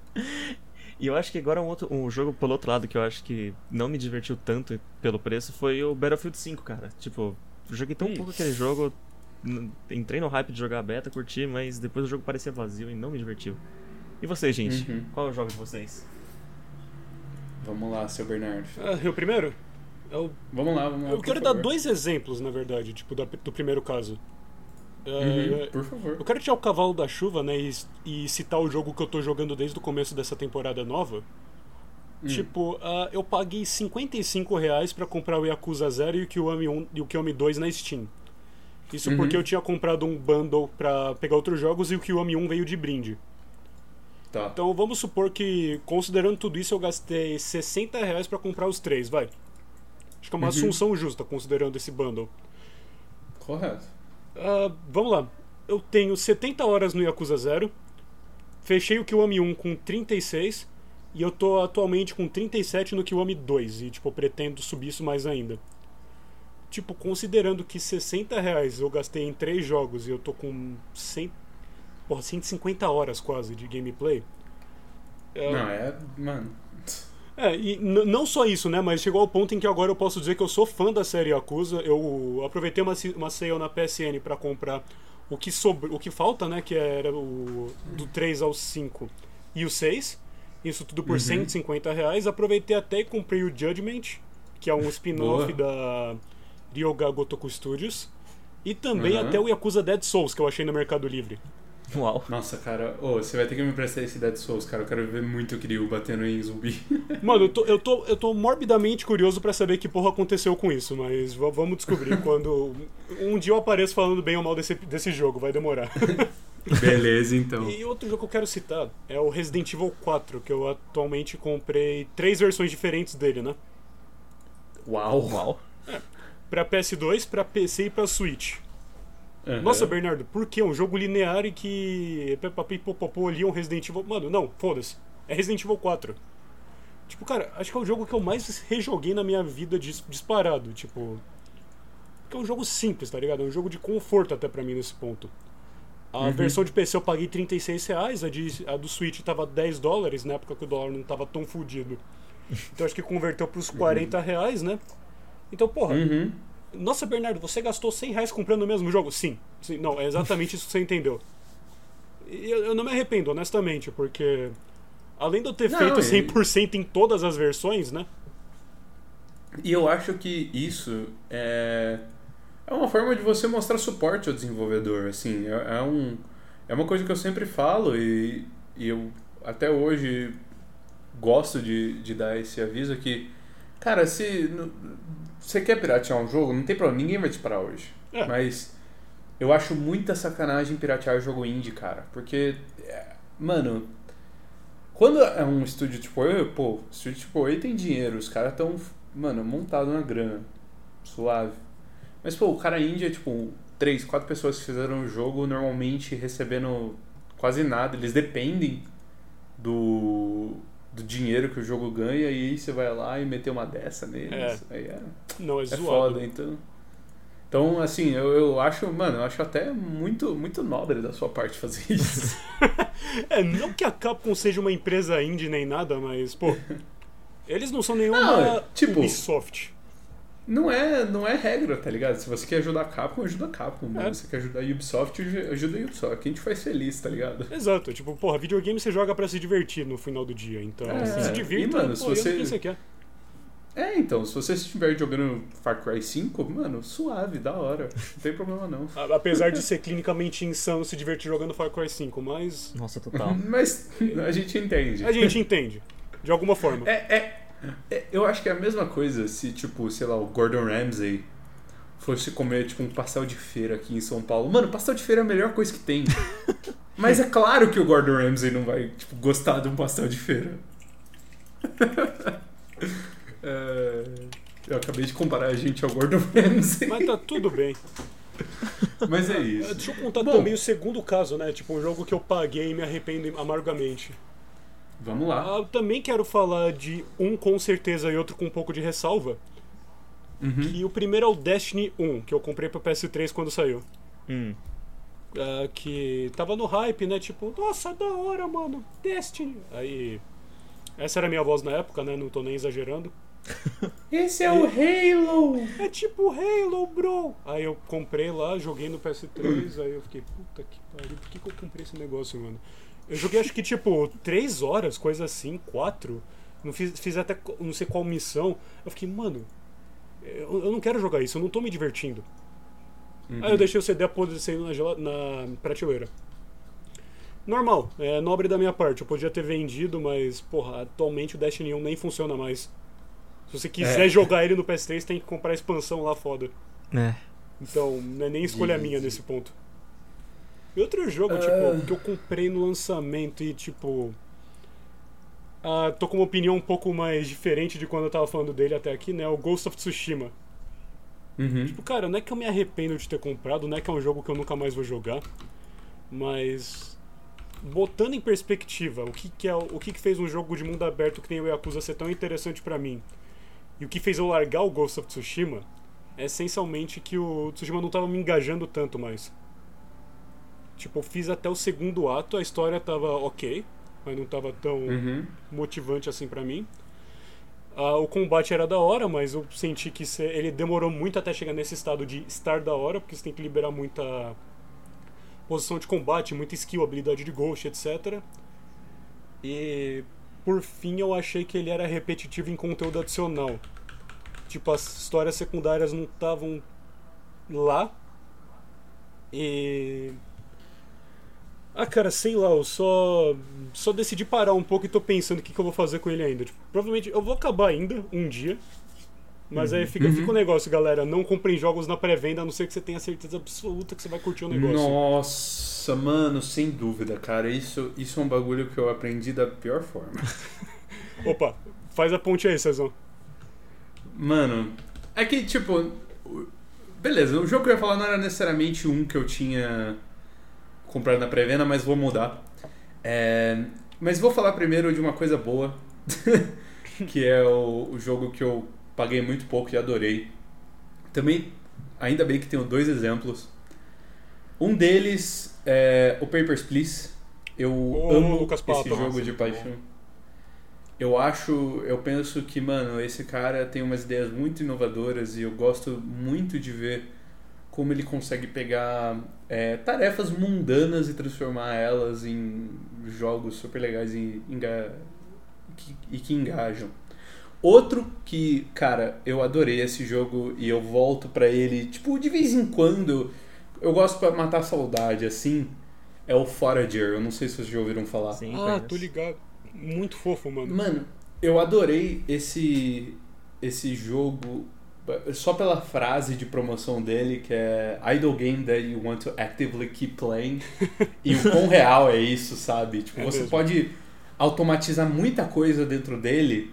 E eu acho que agora um, outro, um jogo pelo outro lado que eu acho que não me divertiu tanto pelo preço foi o Battlefield 5, cara. Tipo, eu joguei tão Hum. pouco aquele jogo, entrei no hype de jogar beta, curti, mas depois o jogo parecia vazio e não me divertiu. E vocês, gente? Uhum. Qual é o jogo de vocês? Vamos lá, seu Bernardo. Ah, eu primeiro? Eu, Vamos lá, vamos lá. eu quero dar dois exemplos, na verdade, tipo, da- do primeiro caso. Uhum, por favor. Eu quero tirar o cavalo da chuva, né, e, e citar o jogo que eu tô jogando desde o começo dessa temporada nova. Hum. Tipo, ah, eu paguei 55 reais pra comprar o Yakuza 0 e o Kiwami 1 e o Kiwami 2 na Steam. Isso Uhum. porque eu tinha comprado um bundle pra pegar outros jogos e o Kiwami 1 veio de brinde. Tá. Então vamos supor que, considerando tudo isso, eu gastei 60 reais pra comprar os três, vai. Acho que é uma Uhum. assunção justa, considerando esse bundle. Correto. Ah, vamos lá. Eu tenho 70 horas no Yakuza 0. Fechei o Kiwami 1 com 36. E eu tô atualmente com 37 no Kiwami 2. E, tipo, pretendo subir isso mais ainda. Tipo, considerando que 60 reais eu gastei em 3 jogos e eu tô com 100, porra, 150 horas quase de gameplay. é, Não, é. Mano. É, e não só isso, né? Mas chegou ao ponto em que agora eu posso dizer que eu sou fã da série Yakuza. Eu aproveitei uma, uma sale na PSN pra comprar o que, sobre, o que falta, né? Que era o do 3 ao 5 e o 6. Isso tudo por Uhum. 150 reais. Aproveitei até e comprei o Judgment, que é um spin-off da Ryoga Gotoku Studios. E também Uhum. até o Yakuza Dead Souls, que eu achei no Mercado Livre. Uau. Nossa, cara. Ô, você vai ter que me emprestar esse Dead Souls, cara. Eu quero ver muito o Kiryu batendo em zumbi. Mano, eu tô, eu tô, eu tô morbidamente curioso pra saber que porra aconteceu com isso, mas vamos descobrir quando. Um dia eu apareço falando bem ou mal desse, desse jogo, vai demorar. Beleza, então. E outro jogo que eu quero citar é o Resident Evil 4, que eu atualmente comprei três versões diferentes dele, né? Uau! Uau. Pra PS2, pra PC e pra Switch. Uhum. Nossa, Bernardo, por que um jogo linear e que Peppa Pig Popopô ali é um Resident Evil... Mano, não, foda-se. É Resident Evil 4. Tipo, cara, acho que é o jogo que eu mais rejoguei na minha vida dis- disparado, tipo... Porque é um jogo simples, tá ligado? É um jogo de conforto até pra mim nesse ponto. A Uhum. versão de PC eu paguei 36 reais, a, de, a do Switch tava 10 dólares, na época que o dólar não tava tão fudido. Então acho que converteu pros 40 reais, né? Então, porra, Uhum. Nossa, Bernardo, você gastou 100 reais comprando o mesmo jogo? Sim. Sim, não, é exatamente isso que você entendeu. E eu, eu não me arrependo, honestamente, porque além de eu ter Não, feito e- 100% em todas as versões, né? E eu acho que isso é, é uma forma de você mostrar suporte ao desenvolvedor, assim, é, é um, é uma coisa que eu sempre falo e, e eu até hoje gosto de, de dar esse aviso que, cara, se você quer piratear um jogo, não tem problema, ninguém vai te parar hoje. É. Mas eu acho muita sacanagem piratear jogo indie, cara, porque, é, mano, quando é um estúdio tipo eu, pô, estúdio tipo eu tem dinheiro, os caras tão, mano, montado na grana, suave. Mas, pô, o cara indie é tipo três, quatro pessoas que fizeram o jogo, normalmente recebendo quase nada, eles dependem do, do dinheiro que o jogo ganha e aí você vai lá e meter uma dessa neles. É. Aí é, Não, é, é zoado. foda, então. Então, assim, eu, eu acho, mano, eu acho até muito, muito nobre da sua parte fazer isso. É, não que a Capcom seja uma empresa indie nem nada, mas, pô, eles não são nenhuma Não, tipo- Ubisoft. Não é, não é regra, tá ligado? Se você quer ajudar a Capcom, ajuda a Capcom. É. Se você quer ajudar a Ubisoft, ajuda a Ubisoft. Que a gente faz feliz, tá ligado? Exato, tipo, porra, videogame você joga pra se divertir no final do dia, então É, se divirta, e, mano, se pô, você- quem você quer. É, então, se você estiver jogando Far Cry 5, mano, suave, da hora. Não tem problema não. Apesar de ser clinicamente insano se divertir jogando Far Cry 5, mas Nossa, total. Mas a gente entende. a gente entende, de alguma forma. É, é, é- eu acho que é a mesma coisa se, tipo, sei lá, o Gordon Ramsay fosse comer, tipo, um pastel de feira aqui em São Paulo. Mano, pastel de feira é a melhor coisa que tem. Mas é claro que o Gordon Ramsay não vai, tipo, gostar de um pastel de feira. É, Eu acabei de comparar a gente ao Gordon Ramsay. Mas tá tudo bem. Mas é isso. Deixa eu contar Bom. também o segundo caso, né? Tipo, um jogo que eu paguei e me arrependo amargamente. Vamos lá. Ah, eu também quero falar de um com certeza e outro com um pouco de ressalva. Uhum. E o primeiro é o Destiny 1, que eu comprei pra PS3 quando saiu. Hum. Ah, que tava no hype, né? Tipo, nossa, da hora, mano, Destiny. Aí. Essa era a minha voz na época, né? Não tô nem exagerando. Esse é o Halo! É tipo Halo, bro! Aí eu comprei lá, joguei no PS3, aí eu fiquei, puta que pariu, por que, que eu comprei esse negócio, mano? Eu joguei acho que tipo 3 horas, coisa assim, 4. Não fiz, fiz até não sei qual missão. Eu fiquei, mano, eu, eu não quero jogar isso, eu não tô me divertindo. Uhum. Aí eu deixei o CD apodrecendo na, na prateleira. Normal, é nobre da minha parte. Eu podia ter vendido, mas, porra, atualmente o Destiny 1 nem funciona mais. Se você quiser É. jogar ele no PS3, tem que comprar a expansão lá foda. É. Então, não é nem escolha minha nesse ponto. E outro jogo, Ah. tipo, que eu comprei no lançamento e, tipo. Ah, tô com uma opinião um pouco mais diferente de quando eu tava falando dele até aqui, né? O Ghost of Tsushima. Uhum. Tipo, cara, não é que eu me arrependo de ter comprado, não é que é um jogo que eu nunca mais vou jogar, mas botando em perspectiva o que, que é o que, que fez um jogo de mundo aberto que tem o Yakuza ser tão interessante pra mim e o que fez eu largar o Ghost of Tsushima é essencialmente que o Tsushima não tava me engajando tanto mais. Tipo, eu fiz até o segundo ato, a história tava ok, mas não tava tão Uhum. motivante assim pra mim. Ah, o combate era da hora, mas eu senti que ele demorou muito até chegar nesse estado de estar da hora, porque você tem que liberar muita posição de combate, muita skill, habilidade de ghost, etc. E por fim eu achei que ele era repetitivo em conteúdo adicional. Tipo, as histórias secundárias não estavam lá. E ah, cara, sei lá, eu só, só decidi parar um pouco e tô pensando o que, que eu vou fazer com ele ainda. Tipo, provavelmente eu vou acabar ainda, um dia. Mas aí fica, fica o negócio, galera. Não comprem jogos na pré-venda, a não ser que você tenha certeza absoluta que você vai curtir o negócio. Nossa, mano, sem dúvida, cara. Isso, isso é um bagulho que eu aprendi da pior forma. Opa, faz a ponte aí, Cezão. Mano, é que, tipo. Beleza, o jogo que eu ia falar não era necessariamente um que eu tinha comprado na pré-venda, mas vou mudar. É, mas vou falar primeiro de uma coisa boa, que é o, o jogo que eu paguei muito pouco e adorei. Também, ainda bem que tenho dois exemplos. Um deles é o Papers, Please. Eu Ô, amo Lucas esse Pato, jogo nossa, de paixão. Eu acho, eu penso que, mano, esse cara tem umas ideias muito inovadoras e eu gosto muito de ver como ele consegue pegar é, tarefas mundanas e transformar elas em jogos super legais e, enga- que- e que engajam. Outro que, cara, eu adorei esse jogo e eu volto pra ele, tipo, de vez em quando. Eu gosto pra matar a saudade, assim. É o Forager. Eu não sei se vocês já ouviram falar. Sim, Ah, conheço. tô ligado. Muito fofo, mano. Mano, eu adorei esse esse jogo só pela frase de promoção dele que é idle game that you want to actively keep playing e o quão real é isso, sabe? Tipo, É você mesmo. pode automatizar muita coisa dentro dele,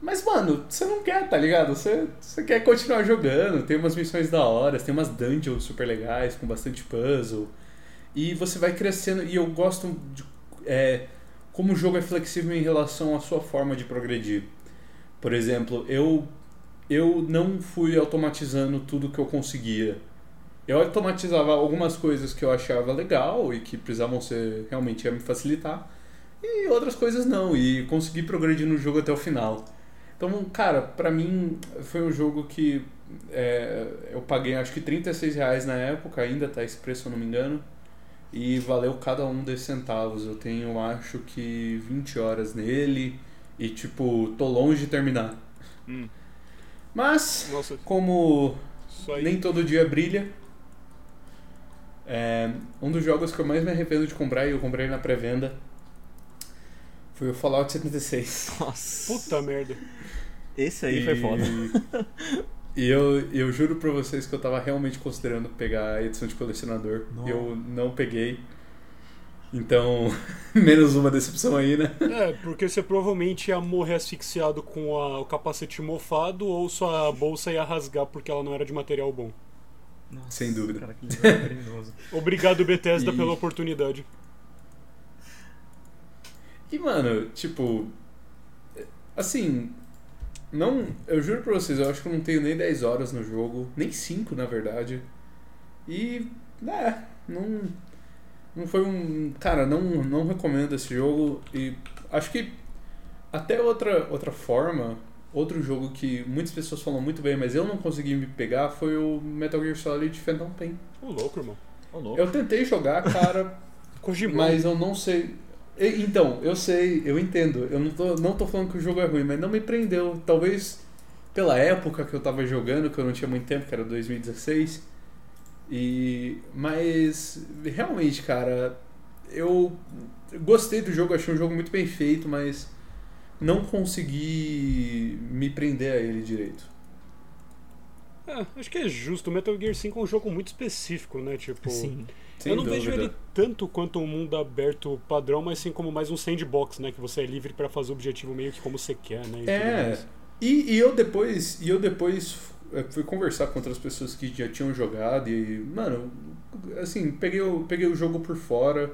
mas mano, você não quer, tá ligado? Você, você quer continuar jogando, tem umas missões da hora, tem umas dungeons super legais com bastante puzzle. E você vai crescendo e eu gosto de é, como o jogo é flexível em relação à sua forma de progredir. Por exemplo, eu eu não fui automatizando tudo que eu conseguia. Eu automatizava algumas coisas que eu achava legal e que precisavam ser realmente ia me facilitar, e outras coisas não, e consegui progredir no jogo até o final. Então, cara, pra mim foi um jogo que é, eu paguei acho que 36 reais na época, ainda tá esse preço, se eu não me engano. E valeu cada um desses centavos. Eu tenho, acho que 20 horas nele. E, tipo, tô longe de terminar. Hum. Mas, Nossa, como nem todo dia brilha, é, um dos jogos que eu mais me arrependo de comprar, e eu comprei na pré-venda, foi o Fallout 76. Nossa. Puta merda. Esse aí foi foda. E eu, eu juro pra vocês que eu tava realmente considerando pegar a edição de colecionador. Não. Eu não peguei. Então, menos uma decepção aí, né? É, porque você provavelmente ia morrer asfixiado com a- o capacete mofado ou sua bolsa ia rasgar porque ela não era de material bom. Nossa, Sem dúvida. Cara, que. Obrigado, Bethesda, E- pela oportunidade. E, mano, tipo. Assim. Não. Eu juro pra vocês, eu acho que eu não tenho nem 10 horas no jogo. Nem 5, na verdade. E. É. Não. Não foi um. Cara, não, não recomendo esse jogo. E acho que. Até outra, outra forma. Outro jogo que muitas pessoas falam muito bem, mas eu não consegui me pegar foi o Metal Gear Solid Phantom Pain. Ô, louco, irmão. Ô, louco. Eu tentei jogar, cara, mas eu não sei. Então, eu sei, eu entendo. Eu não tô, não tô falando que o jogo é ruim, mas não me prendeu. Talvez pela época que eu tava jogando, que eu não tinha muito tempo, que era 2016. E. Mas. Realmente, cara. Eu gostei do jogo, achei um jogo muito bem feito, mas. Não consegui me prender a ele direito. É, acho que é justo. O Metal Gear 5 é um jogo muito específico, né? Tipo. Sim. Eu não dúvida. vejo ele tanto quanto um mundo aberto padrão, mas sim como mais um sandbox, né? Que você é livre pra fazer o objetivo meio que como você quer, né? e É, e, e eu depois, e eu depois fui conversar com outras pessoas que já tinham jogado e, mano, assim, peguei o, peguei o jogo por fora,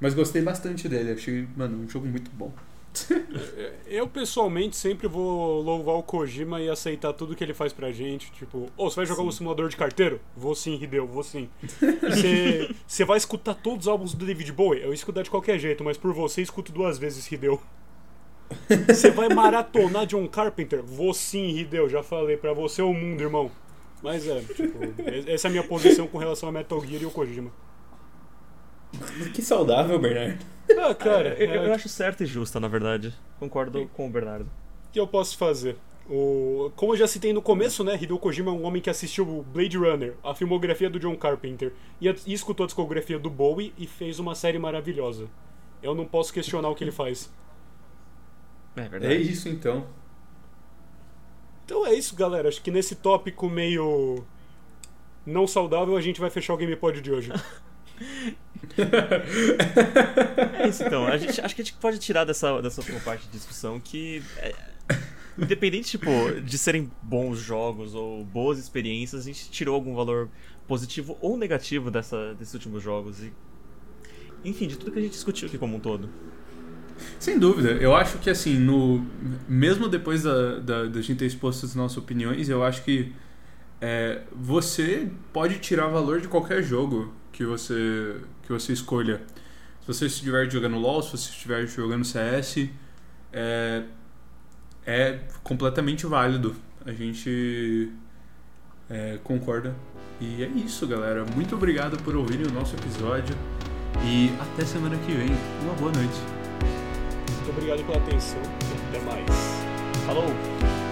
mas gostei bastante dele, achei, mano, um jogo muito bom. Eu pessoalmente sempre vou louvar o Kojima e aceitar tudo que ele faz pra gente. Tipo, ô, você vai jogar um simulador de carteiro? Vou sim, Hideo, vou sim. Você vai escutar todos os álbuns do David Bowie? Eu escutar de qualquer jeito, mas por você escuto duas vezes, Hideo. Você vai maratonar John Carpenter? Vou sim, Hideo, já falei pra você é o mundo, irmão. Mas é, tipo, essa é a minha posição com relação a Metal Gear e o Kojima. Que saudável, Bernardo. Ah, cara, eu, eu é, acho certo e justa, na verdade. Concordo com o Bernardo. O que eu posso fazer? O... Como eu já citei no começo, né? Hideo Kojima é um homem que assistiu o Blade Runner, a filmografia do John Carpenter, e, a- e escutou a discografia do Bowie e fez uma série maravilhosa. Eu não posso questionar o que ele faz. É É verdade. isso então. Então é isso, galera. Acho que nesse tópico meio não saudável a gente vai fechar o GamePod de hoje. é isso então. A gente, acho que a gente pode tirar dessa, dessa última parte de discussão que. É, independente tipo, de serem bons jogos ou boas experiências, a gente tirou algum valor positivo ou negativo dessa, desses últimos jogos. E, enfim, de tudo que a gente discutiu aqui como um todo. Sem dúvida. Eu acho que, assim, no mesmo depois da, da, da gente ter exposto as nossas opiniões, eu acho que é, você pode tirar valor de qualquer jogo que você, que você escolha. Se você estiver jogando LoL, se você estiver jogando CS, é, é completamente válido. A gente é, concorda. E é isso, galera. Muito obrigado por ouvirem o nosso episódio. E até semana que vem. Uma boa noite. Obrigado pela atenção e até mais. Falou!